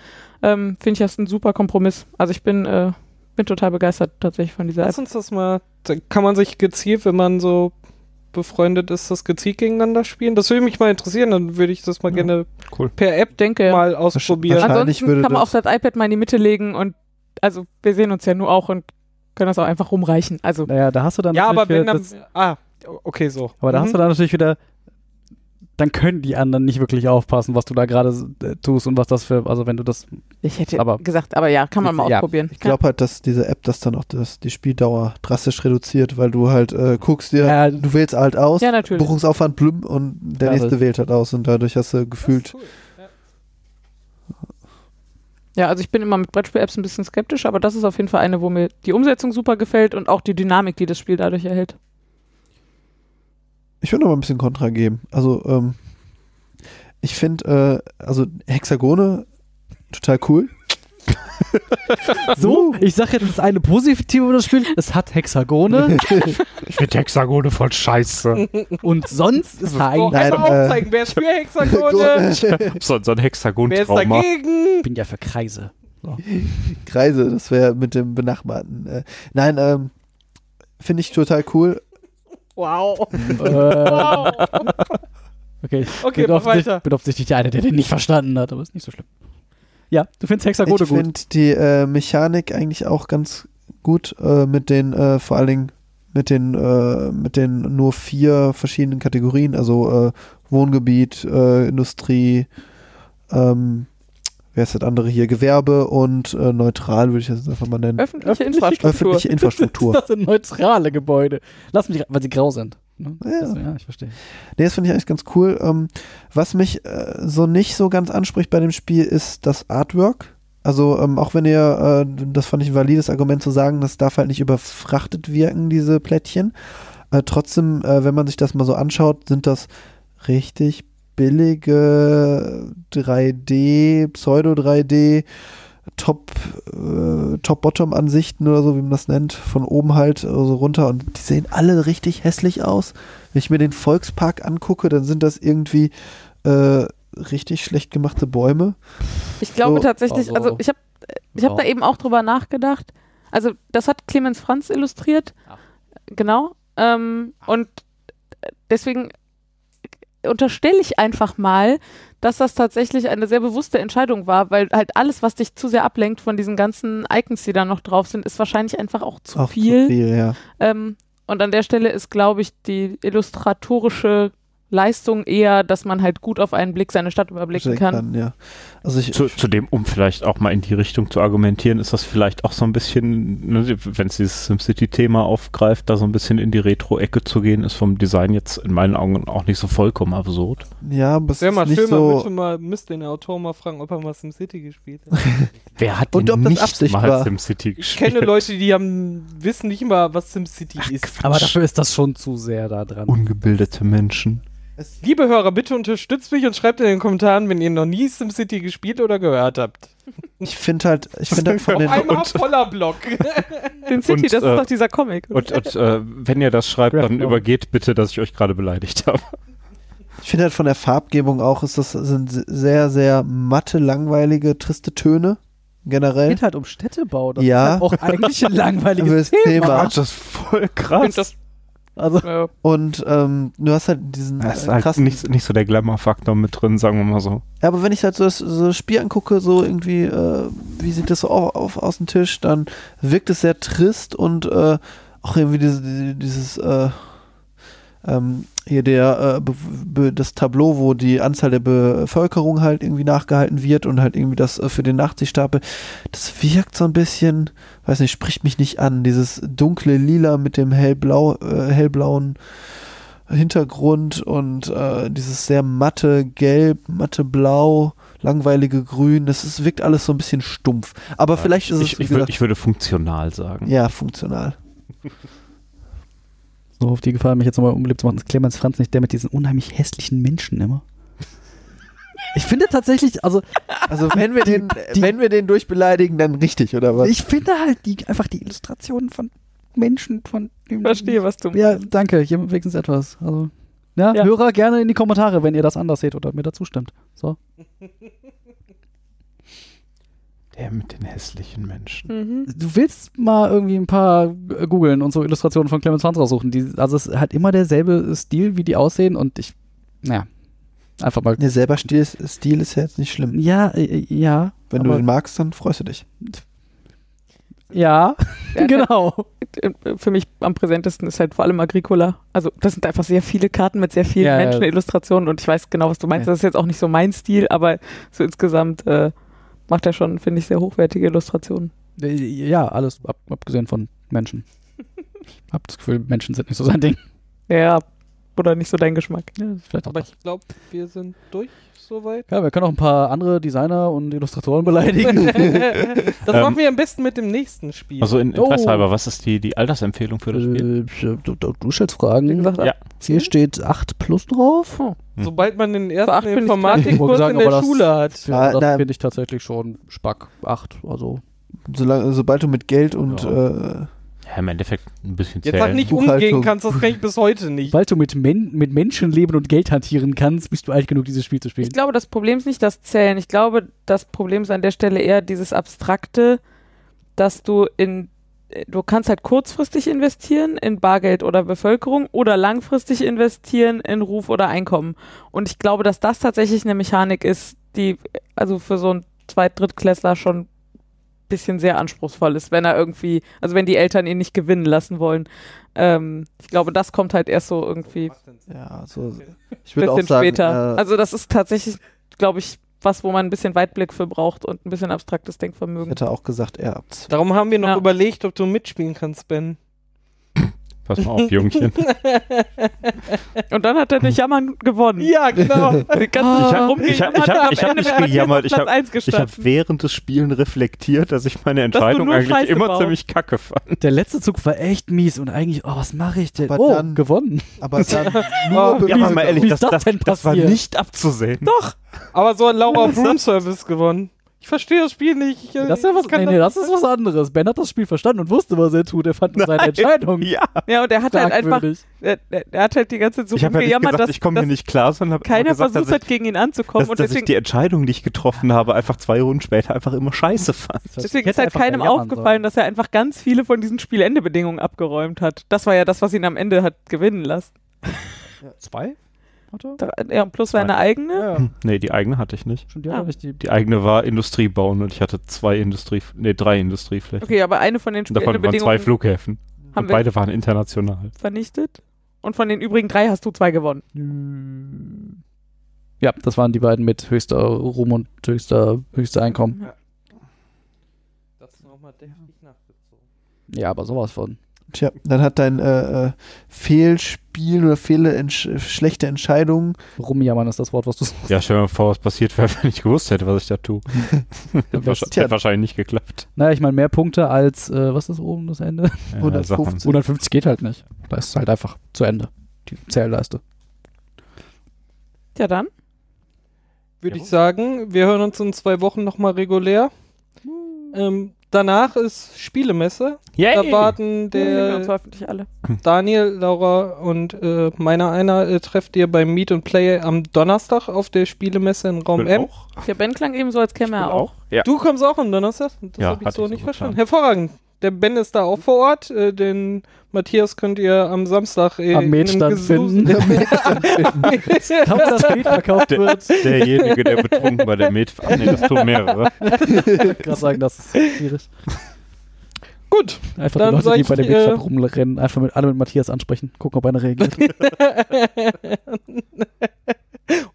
ähm, finde ich das ein super Kompromiss. Also ich bin, äh, bin total begeistert tatsächlich von dieser App. Lass uns das mal, da kann man sich gezielt, wenn man so befreundet ist, das gezielt gegeneinander spielen? Das würde mich mal interessieren, dann würde ich das mal Ja. gerne Cool. per App denke, mal ausprobieren. wahrscheinlich ansonsten würde kann man das- auch das iPad mal in die Mitte legen und also wir sehen uns ja nur auch und können das auch einfach rumreichen. Also Naja, da hast du dann Ja, aber wenn dann, das, ah, okay, so. aber da Mhm. hast du dann natürlich wieder dann können die anderen nicht wirklich aufpassen, was du da gerade äh, tust und was das für, also wenn du das, Ich hätte Aber- gesagt, aber ja, kann man mal Ja. ausprobieren. Ich glaube halt, dass diese App das dann auch das, die Spieldauer drastisch reduziert, weil du halt äh, guckst dir, Ja. du wählst halt aus, Ja, natürlich. Buchungsaufwand blüm und der Ja, nächste das- wählt halt aus und dadurch hast du gefühlt. Ja, also ich bin immer mit Brettspiel-Apps ein bisschen skeptisch, aber das ist auf jeden Fall eine, wo mir die Umsetzung super gefällt und auch die Dynamik, die das Spiel dadurch erhält. Ich würde noch mal ein bisschen Kontra geben. Also, ähm, ich finde, äh, also Hexagone total cool. So, ich sag jetzt das eine Positive über das Spiel, es hat Hexagone Ich finde Hexagone voll scheiße. und sonst ist da So, eigentlich, Nein, einmal äh, aufzeigen, wer ist für Hexagone, so, so ein wer ist dagegen. ich bin ja für Kreise. Kreise, das wäre mit dem benachbarten. Äh, nein, ähm, finde ich total cool. Wow. äh, okay, ich Okay, bin, offensichtlich, weiter. bin offensichtlich der eine, der den nicht verstanden hat, aber ist nicht so schlimm. Ja, du findest Hexagone ich gut. finde die äh, Mechanik eigentlich auch ganz gut äh, mit den, äh, vor allen Dingen mit den, äh, mit den nur vier verschiedenen Kategorien, also äh, Wohngebiet, äh, Industrie, ähm, wer ist das andere hier? Gewerbe und äh, neutral, würde ich das jetzt einfach mal nennen. Öffentliche, Öffentliche- Infrastruktur. Öffentliche Infrastruktur. Das sind neutrale Gebäude. Lass mich, weil sie grau sind. Ne? Ja. Also, ja, ich verstehe. Nee, das finde ich eigentlich ganz cool. Ähm, was mich äh, so nicht so ganz anspricht bei dem Spiel, ist das Artwork. Also ähm, auch wenn ihr, äh, das fand ich ein valides Argument zu sagen, das darf halt nicht überfrachtet wirken, diese Plättchen. Äh, trotzdem, äh, wenn man sich das mal so anschaut, sind das richtig billige 3D, Pseudo-3D, Top, äh, Top-Bottom-Ansichten oder so, wie man das nennt, von oben halt äh, so runter und die sehen alle richtig hässlich aus. Wenn ich mir den Volkspark angucke, dann sind das irgendwie äh, richtig schlecht gemachte Bäume. Ich glaube So, tatsächlich, also- also ich habe ich hab Ja. da eben auch drüber nachgedacht. Also das hat Clemens Franz illustriert. Ja. Genau. Ähm, und deswegen unterstelle ich einfach mal, dass das tatsächlich eine sehr bewusste Entscheidung war, weil halt alles, was dich zu sehr ablenkt von diesen ganzen Icons, die da noch drauf sind, ist wahrscheinlich einfach auch zu Auch viel. zu viel, ja. Ähm, und an der Stelle ist, glaube ich, die illustratorische Leistung eher, dass man halt gut auf einen Blick seine Stadt überblicken kann. ja. Also ich, Zu, zudem, um vielleicht auch mal in die Richtung zu argumentieren, ist das vielleicht auch so ein bisschen, ne, wenn es dieses SimCity-Thema aufgreift, da so ein bisschen in die Retro-Ecke zu gehen, ist vom Design jetzt in meinen Augen auch nicht so vollkommen absurd. ja, aber es Wäre ist mal nicht schön, man so. müsste, mal, müsste den Autor mal fragen, ob er mal SimCity gespielt hat. Wer hat Und denn ob das nicht Absicht mal war. SimCity Ich gespielt? kenne Leute, die haben, wissen nicht mal, was SimCity ist. Aber dafür ist das schon zu sehr da dran. Ungebildete Menschen. Liebe Hörer, bitte unterstützt mich und schreibt in den Kommentaren, wenn ihr noch nie SimCity gespielt oder gehört habt. Ich finde halt, ich finde halt von den, Einmal und- voller Block. Den City, Und, das äh, ist doch dieser Comic. Und, und äh, wenn ihr das schreibt, dann ja. übergeht bitte, dass ich euch gerade beleidigt habe. ich finde halt von der Farbgebung auch, ist das sind sehr, sehr matte, langweilige, triste Töne. Generell. geht halt um Städtebau. Das Ja. ist halt auch eigentlich ein langweiliges Thema. Thema. das ist voll Ich krass. find das, Also, äh, Und ähm, du hast halt diesen Da ist äh, halt krassen. nicht, nicht so der Glamour-Faktor mit drin, sagen wir mal so. Ja, aber wenn ich halt so das, so das Spiel angucke, so irgendwie, äh, wie sieht das so auf, auf, aus dem Tisch, dann wirkt es sehr trist und äh, auch irgendwie diese, die- dieses, äh, ähm, hier der, äh, be, das Tableau, wo die Anzahl der Bevölkerung halt irgendwie nachgehalten wird und halt irgendwie das äh, für den Nachziehstapel, das wirkt so ein bisschen, weiß nicht, spricht mich nicht an. Dieses dunkle Lila mit dem hellblau, äh, hellblauen Hintergrund und äh, dieses sehr matte Gelb, matte Blau, langweilige Grün, das ist, wirkt alles so ein bisschen stumpf. Aber vielleicht ist es, ich, wie ich, gesagt, ich würde funktional sagen. ja, funktional. So auf die Gefahr, mich jetzt nochmal unbeliebt zu machen, ist Clemens Franz nicht der mit diesen unheimlich hässlichen Menschen immer? Ich finde tatsächlich, also Also wenn wir den, die- wenn wir den durchbeleidigen, dann richtig, oder was? ich finde halt die, einfach die Illustrationen von Menschen, von dem verstehe, was du Ja, danke, hier wenigstens etwas. Also, ja, Ja. Hörer gerne in die Kommentare, wenn ihr das anders seht oder mir dazu stimmt. So. Der mit den hässlichen Menschen. Mhm. Du willst mal irgendwie ein paar äh, googeln und so Illustrationen von Clemens Franz raussuchen. Die, also es ist halt immer derselbe Stil, wie die aussehen und ich, naja, einfach mal. Der selber Stil, Stil ist ja jetzt nicht schlimm. Ja, äh, ja. Wenn aber du den magst, dann freust du dich. Ja, hat genau. äh, für mich am präsentesten ist halt vor allem Agricola. Also das sind einfach sehr viele Karten mit sehr vielen Ja, ja. Menschenillustrationen und ich weiß genau, was du meinst. Ja. Das ist jetzt auch nicht so mein Stil, aber so insgesamt äh, macht er schon, finde ich, sehr hochwertige Illustrationen. Ja, alles ab, abgesehen von Menschen. Ich hab das Gefühl, Menschen sind nicht so sein Ding. Ja, oder nicht so dein Geschmack. Ja, vielleicht auch Aber das. ich glaube, wir sind durch soweit. Ja, wir können auch ein paar andere Designer und Illustratoren beleidigen. das Ähm, machen wir am besten mit dem nächsten Spiel. Also in Oh. Interesse halber, was ist die, die Altersempfehlung für das Spiel? Äh, du, du, du stellst Fragen. Wie gesagt, Ja. Hier steht 8 plus drauf. Oh, Sobald man den Für ersten Informatikkurs in der das- Schule hat. Ja, Ah, das finde ich tatsächlich schon Spack 8. Also Solange, sobald du mit Geld und Ja. äh, Ja, im Endeffekt ein bisschen Jetzt sag zählen. nicht Buchhaltung. umgehen kannst, das kann ich bis heute nicht. Sobald du mit, Men mit Menschen leben und Geld hantieren kannst, bist du alt genug, dieses Spiel zu spielen. Ich glaube, das Problem ist nicht das Zählen. Ich glaube, das Problem ist an der Stelle eher dieses Abstrakte, dass du in, du kannst halt kurzfristig investieren in Bargeld oder Bevölkerung oder langfristig investieren in Ruf oder Einkommen. Und ich glaube, dass das tatsächlich eine Mechanik ist, die also für so einen Zweit-, Drittklässler schon bisschen sehr anspruchsvoll ist, wenn er irgendwie, also wenn die Eltern ihn nicht gewinnen lassen wollen. Ähm, ich glaube, das kommt halt erst so irgendwie ja, so. Ich würde auch bisschen sagen, später. Äh, also das ist tatsächlich, glaube ich, was, wo man ein bisschen Weitblick für braucht und ein bisschen abstraktes ich Denkvermögen. hätte auch gesagt, zwei. Darum haben wir noch Ja. überlegt, ob du mitspielen kannst, Ben. Pass mal auf, Jungchen. Und dann hat er durch Jammern gewonnen. Ja, genau. Ich hab- rumgejammert, ich hab- ich hab- ich hab nicht er gejammert, ich hab- Platz 1 Ich habe gestanden. während des Spielen reflektiert, dass ich meine du Entscheidung eigentlich Scheiße immer baust. ziemlich kacke fand. Der letzte Zug war echt mies und eigentlich, oh, was mache ich denn? Aber oh, dann- gewonnen. Aber dann Oh, nur ja, Bewegung. aber mal ehrlich, das, das das, das war nicht abzusehen. Doch. Aber so hat Laura Broom Service gewonnen. Ich verstehe das Spiel nicht. Ich, äh, Das ist ja was, ich nee, nee, das ist was anderes. Ben hat das Spiel verstanden und wusste, was er tut. Er fand nur seine Nein. Entscheidung Ja, Ja, und er hat halt einfach, er, er hat halt die ganze Zeit so ich ja nicht rumgejammert, gesagt, dass, ich komme hier nicht klar, sondern habe keiner gesagt, versucht hat, ich, gegen ihn anzukommen. dass, und dass ich deswegen, die Entscheidung, die ich getroffen habe, einfach zwei Runden später einfach immer scheiße fand. Ich deswegen ist halt keinem aufgefallen, sollen. dass er einfach ganz viele von diesen Spielendebedingungen abgeräumt hat. Das war ja das, was ihn am Ende hat gewinnen lassen. Zwei? Er? Da- Ja, plus seine Zwei. eigene. Ja, ja. Hm, Nee, die eigene hatte ich nicht. Schon die Ah. nicht die. Die eigene war Industrie bauen und ich hatte zwei Industrie, nee, drei Industrieflächen. Okay, aber eine von den Und davon waren zwei Flughäfen. haben und beide waren international. vernichtet. Und von den übrigen drei hast du zwei gewonnen. Ja, das waren die beiden mit höchster Ruhm und höchster, höchster Einkommen. Das ist nochmal deftig nachgezogen. Ja, aber sowas von. Tja, dann hat dein äh, äh, Fehlspiel oder fehle Entsch schlechte Entscheidung Rumjammern ist das Wort, was du suchst. Ja, stell dir mal vor, was passiert wäre, wenn ich gewusst hätte, was ich da tue. Hätte wahrscheinlich, Tja. hätte wahrscheinlich nicht geklappt. Naja, ich meine, mehr Punkte als, äh, was ist oben das Ende? Ja, 150. Sachen. 150 geht halt nicht. Da ist halt einfach zu Ende. Die Zählleiste. Ja, dann. Würde Jawohl. ich sagen, wir hören uns in zwei Wochen nochmal regulär. Ähm, danach ist Spielemesse. Da warten Da uns der hoffentlich alle. Daniel, Laura und äh, meiner einer äh, trefft ihr beim Meet and Play am Donnerstag auf der Spielemesse in Raum M. auch? Der Ben klang eben so, als käme er auch. Ja. Du kommst auch am Donnerstag? Das Ja, habe ich so ich so nicht getan. verstanden. Hervorragend. Der Ben ist da auch vor Ort. Äh, den Matthias könnt ihr am Samstag äh, Am in einem Metstand Gesus- finden. Ob das Lied verkauft Der- wird. Derjenige, der betrunken bei der Met... Ach nee, das tun mehrere. Ich gerade sagen, das ist schwierig. Gut. Einfach Dann die Leute, die ich, bei der äh, Wirtschaft rumrennen, einfach mit alle mit Matthias ansprechen, gucken, ob einer reagiert.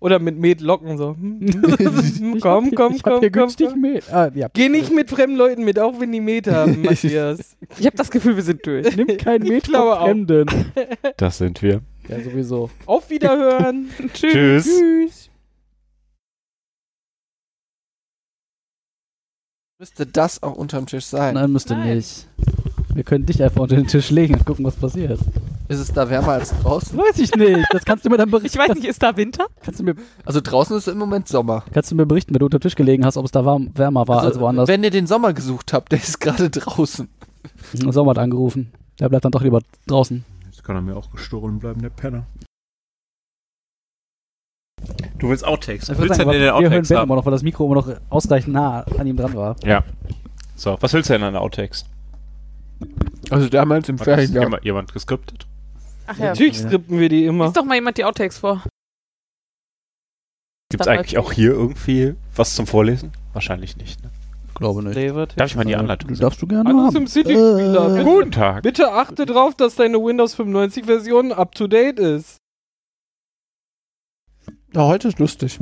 Oder mit Met locken so. Hm, komm, hier- komm, ich hab komm, hier komm, günstig komm. Met. Ah, ja. Geh nicht mit fremden Leuten mit, auch wenn die Met haben, Matthias. Ich habe das Gefühl, wir sind durch. Nimm kein Met glaube von auch. Fremden. Das sind wir. Ja, sowieso. Auf Wiederhören. Tschüss. Tschüss. müsste das auch unterm Tisch sein. Nein, müsste Nein. nicht. Wir können dich einfach unter den Tisch legen und gucken, was passiert. Ist es da wärmer als draußen? Weiß ich nicht. Das kannst du mir dann berichten. Ich weiß nicht, ist da Winter? Kannst du mir, Also draußen ist im Moment Sommer. kannst du mir berichten, wenn du unter den Tisch gelegen hast, ob es da warm, wärmer war also, als woanders? Wenn ihr den Sommer gesucht habt, der ist gerade draußen. Sommer hat angerufen. Der bleibt dann doch lieber draußen. Jetzt kann er mir auch gestohlen bleiben, der Penner. Du willst Outtakes. Ich würd sagen, aber wir hören Ben immer noch, weil das Mikro immer noch ausreichend nah an ihm dran war. Ja. So, was willst du denn an Outtakes? Also damals im Hat Ferienjahr. jemand, jemand geskriptet? Ach ja. Natürlich skripten wir die immer. Lies doch mal jemand die Outtakes vor. Gibt es eigentlich auch hier irgendwie was zum Vorlesen? Wahrscheinlich nicht. Ne? Glaube nicht. Flavor Darf ich mal die Äh, Anleitung? du darfst du gerne Hallo haben. SimCity-Spieler. Äh, bitte, Guten Tag. bitte achte drauf, dass deine Windows 95-Version up-to-date ist. Ja, heute ist lustig.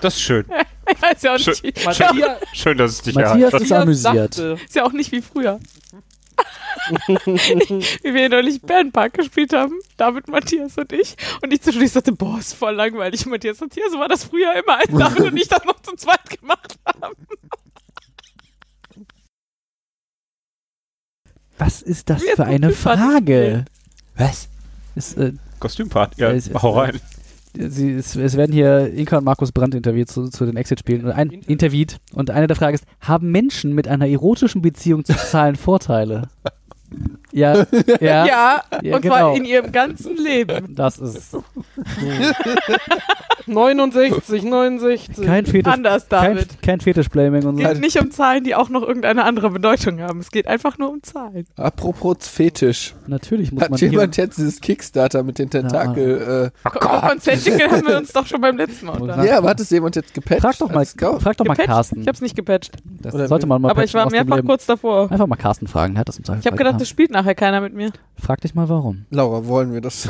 Das ist schön. Ich weiß ja auch Schön. nicht, Matthias, Schön, dass es dich Matthias erheitert. ist amüsiert. sagte- ist ja auch nicht wie früher. Wie wir neulich Bärenpark gespielt haben, David, Matthias und ich. Und ich zwischendurch sagte, boah, ist voll langweilig. Matthias und hier, so war das früher immer, als David und ich das noch zu zweit gemacht haben. Was ist das Wir für eine Frage? Was? Ist, äh, Kostümpart. Ja, ist- hau rein. Sie, es, es werden hier Inka und Markus Brandt interviewt zu, zu den Exit-Spielen. Und ein, interviewt. Und eine der Fragen ist, haben Menschen mit einer erotischen Beziehung zu Zahlen Vorteile? Ja, ja, Ja, Ja, und genau. zwar in ihrem ganzen Leben. das ist 69, 69. kein Fetisch, Anders, kein, David. kein Fetisch-Blaming und Es so. geht nicht um Zahlen, die auch noch irgendeine andere Bedeutung haben. Es geht einfach nur um Zahlen. Apropos Fetisch. Natürlich muss man Hat hier, jemand jetzt dieses Kickstarter mit den Tentakel? Oh Von Tentacle haben wir uns doch schon beim letzten Mal Äh, unterhalten. ja, aber hat es jemand jetzt gepatcht? frag doch mal, frag doch mal? Carsten. Ich hab's nicht gepatcht. Das Oder sollte man mal Aber ich war mehrfach kurz davor. Einfach mal Carsten fragen, hat das im Ich habe gedacht, das spielt nachher keiner mit mir. Frag dich mal warum. Laura, wollen wir das?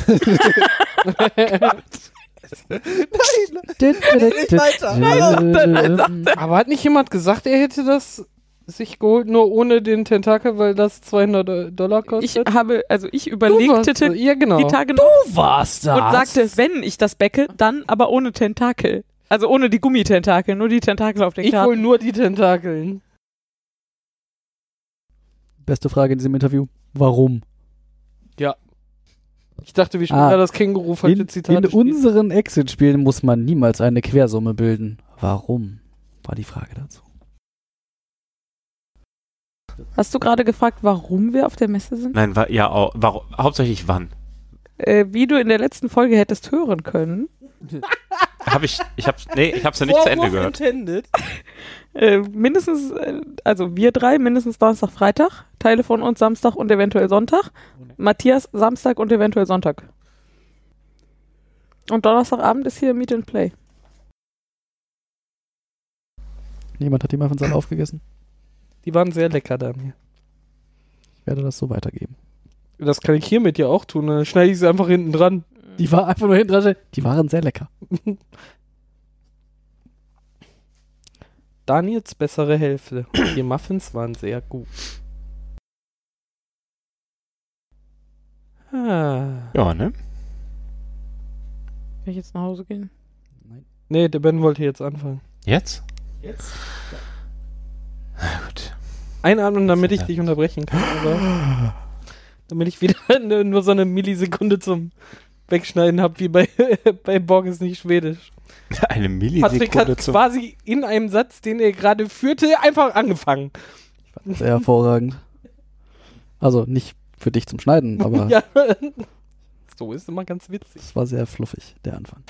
Aber hat nicht jemand gesagt, er hätte das sich geholt, nur ohne den Tentakel, weil das 200 Dollar Ich kostet? habe, also ich überlegte warst- ja, genau. die Tage noch Du warst das. und sagte, wenn ich das backe, dann aber ohne Tentakel. Also ohne die Gummitentakel, nur die Tentakel auf den Ich hol Karten. nur die Tentakeln. Beste Frage in diesem Interview. Warum? Ich dachte, wir spielen Ah. da das Känguru falsche In, Zitate. in spielen. unseren Exit-Spielen muss man niemals eine Quersumme bilden. Warum? War die Frage dazu. Hast du gerade gefragt, warum wir auf der Messe sind? Nein, war, ja, warum, hauptsächlich wann? Äh, wie du in der letzten Folge hättest hören können. Hab ich, ich hab's, nee, ich hab's ja nicht zu Ende Vorwurf gehört. intended. Äh, mindestens, äh, also wir drei, mindestens Donnerstag, Freitag. Teile von uns Samstag und eventuell Sonntag. Matthias Samstag und eventuell Sonntag. Und Donnerstagabend ist hier Meet and Play. Niemand hat die Muffins alle aufgegessen. Die waren sehr lecker, Daniel. Ich werde das so weitergeben. Das kann ich hiermit ja auch tun. Dann schneide ich sie einfach hinten dran. Die war einfach nur hinten dran. Die waren sehr lecker. Daniels bessere Hälfte. Die Muffins waren sehr gut. Ah. Ja, ne? Kann ich jetzt nach Hause gehen? Nee, der Ben wollte jetzt anfangen. Jetzt? Jetzt. Na gut. Einatmen, damit ich dich unterbrechen kann. Aber damit ich wieder nur so eine Millisekunde zum Wegschneiden habe, wie bei, bei Borg ist nicht schwedisch. Eine Patrick hat Millisekunde zum... quasi in einem Satz, den er gerade führte, einfach angefangen. Sehr hervorragend. Also nicht für dich zum Schneiden, aber ja. So ist immer ganz witzig. es war sehr fluffig, der Anfang.